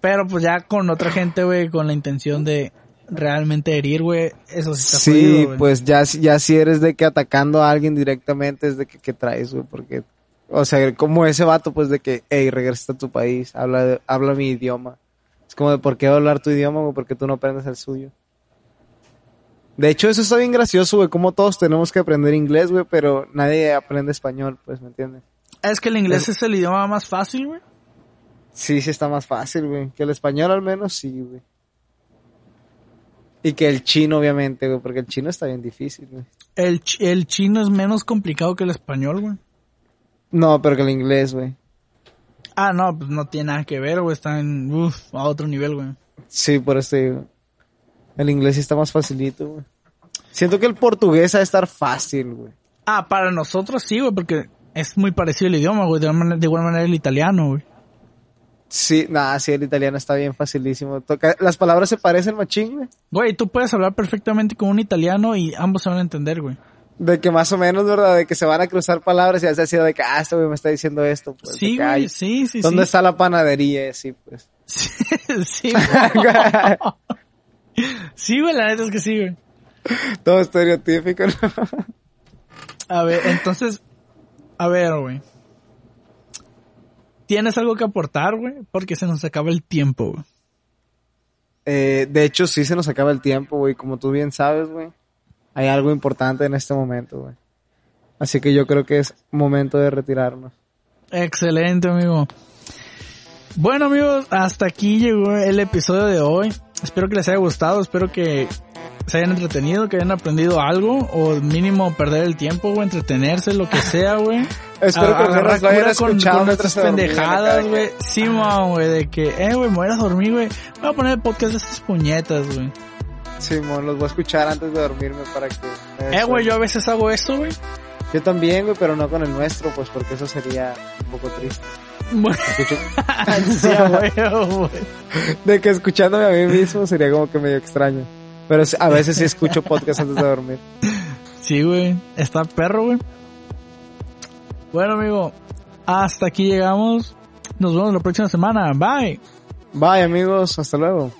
Pero pues ya con otra gente, güey, con la intención de realmente herir, güey, eso sí está Sí, jodido, pues ya, ya si eres de que atacando a alguien directamente es de que, que traes, güey, porque, o sea, como ese vato, pues de que, hey, regresa a tu país, habla, habla mi idioma. Es como de, ¿por qué hablar tu idioma, güey? Porque tú no aprendes el suyo. De hecho, eso está bien gracioso, güey, como todos tenemos que aprender inglés, güey, pero nadie aprende español, pues, ¿me entiendes? Es que el inglés es el idioma más fácil, güey. Sí, sí está más fácil, güey. Que el español al menos sí, güey. Y que el chino, obviamente, güey, porque el chino está bien difícil, güey. El, ch- el chino es menos complicado que el español, güey. No, pero que el inglés, güey. Ah, no, pues no tiene nada que ver, güey. Está en, uf, a otro nivel, güey. Sí, por eso digo. El inglés sí está más facilito, güey. Siento que el portugués ha de estar fácil, güey. Ah, para nosotros sí, güey, porque es muy parecido el idioma, güey. De, igual manera- de igual manera el italiano, güey. Sí, nada, sí, el italiano está bien facilísimo. Toca- las palabras se parecen machín, güey. Güey, tú puedes hablar perfectamente con un italiano y ambos se van a entender, güey. De que más o menos, ¿verdad? De que se van a cruzar palabras y ha sido de que, ah, este güey me está diciendo esto. Pues, Sí, güey, sí, sí, ¿Dónde sí. está la panadería? Sí, pues. sí, sí, güey, la neta es que sí, güey. Todo estereotípico, ¿no? A ver, entonces, a ver, güey. ¿Tienes algo que aportar, güey? Porque se nos acaba el tiempo, güey. Eh, de hecho, sí se nos acaba el tiempo, güey. Como tú bien sabes, güey. Hay algo importante en este momento, güey. Así que yo creo que es momento de retirarnos. Excelente, amigo. Bueno, amigos, hasta aquí llegó el episodio de hoy. Espero que les haya gustado, espero que se hayan entretenido, que hayan aprendido algo, o mínimo perder el tiempo, güey, entretenerse, lo que sea, güey. Espero que Agarrar lo hayan con, con nuestras pendejadas, güey. Simón, güey, de que, eh, güey, me voy a ir a dormir, güey. Voy a poner el podcast de estas puñetas, güey. Simón, los voy a escuchar antes de dormirme para que... Eh, güey, yo a veces hago esto, güey. Yo también, güey, pero no con el nuestro, pues porque eso sería un poco triste. Bueno, Escucho- sí, a huevo, güey. de que escuchándome a mí mismo sería como que medio extraño. Pero a veces sí escucho podcast antes de dormir. Sí, güey. Está perro, güey. Bueno, amigo. Hasta aquí llegamos. Nos vemos la próxima semana. Bye. Bye, amigos. Hasta luego.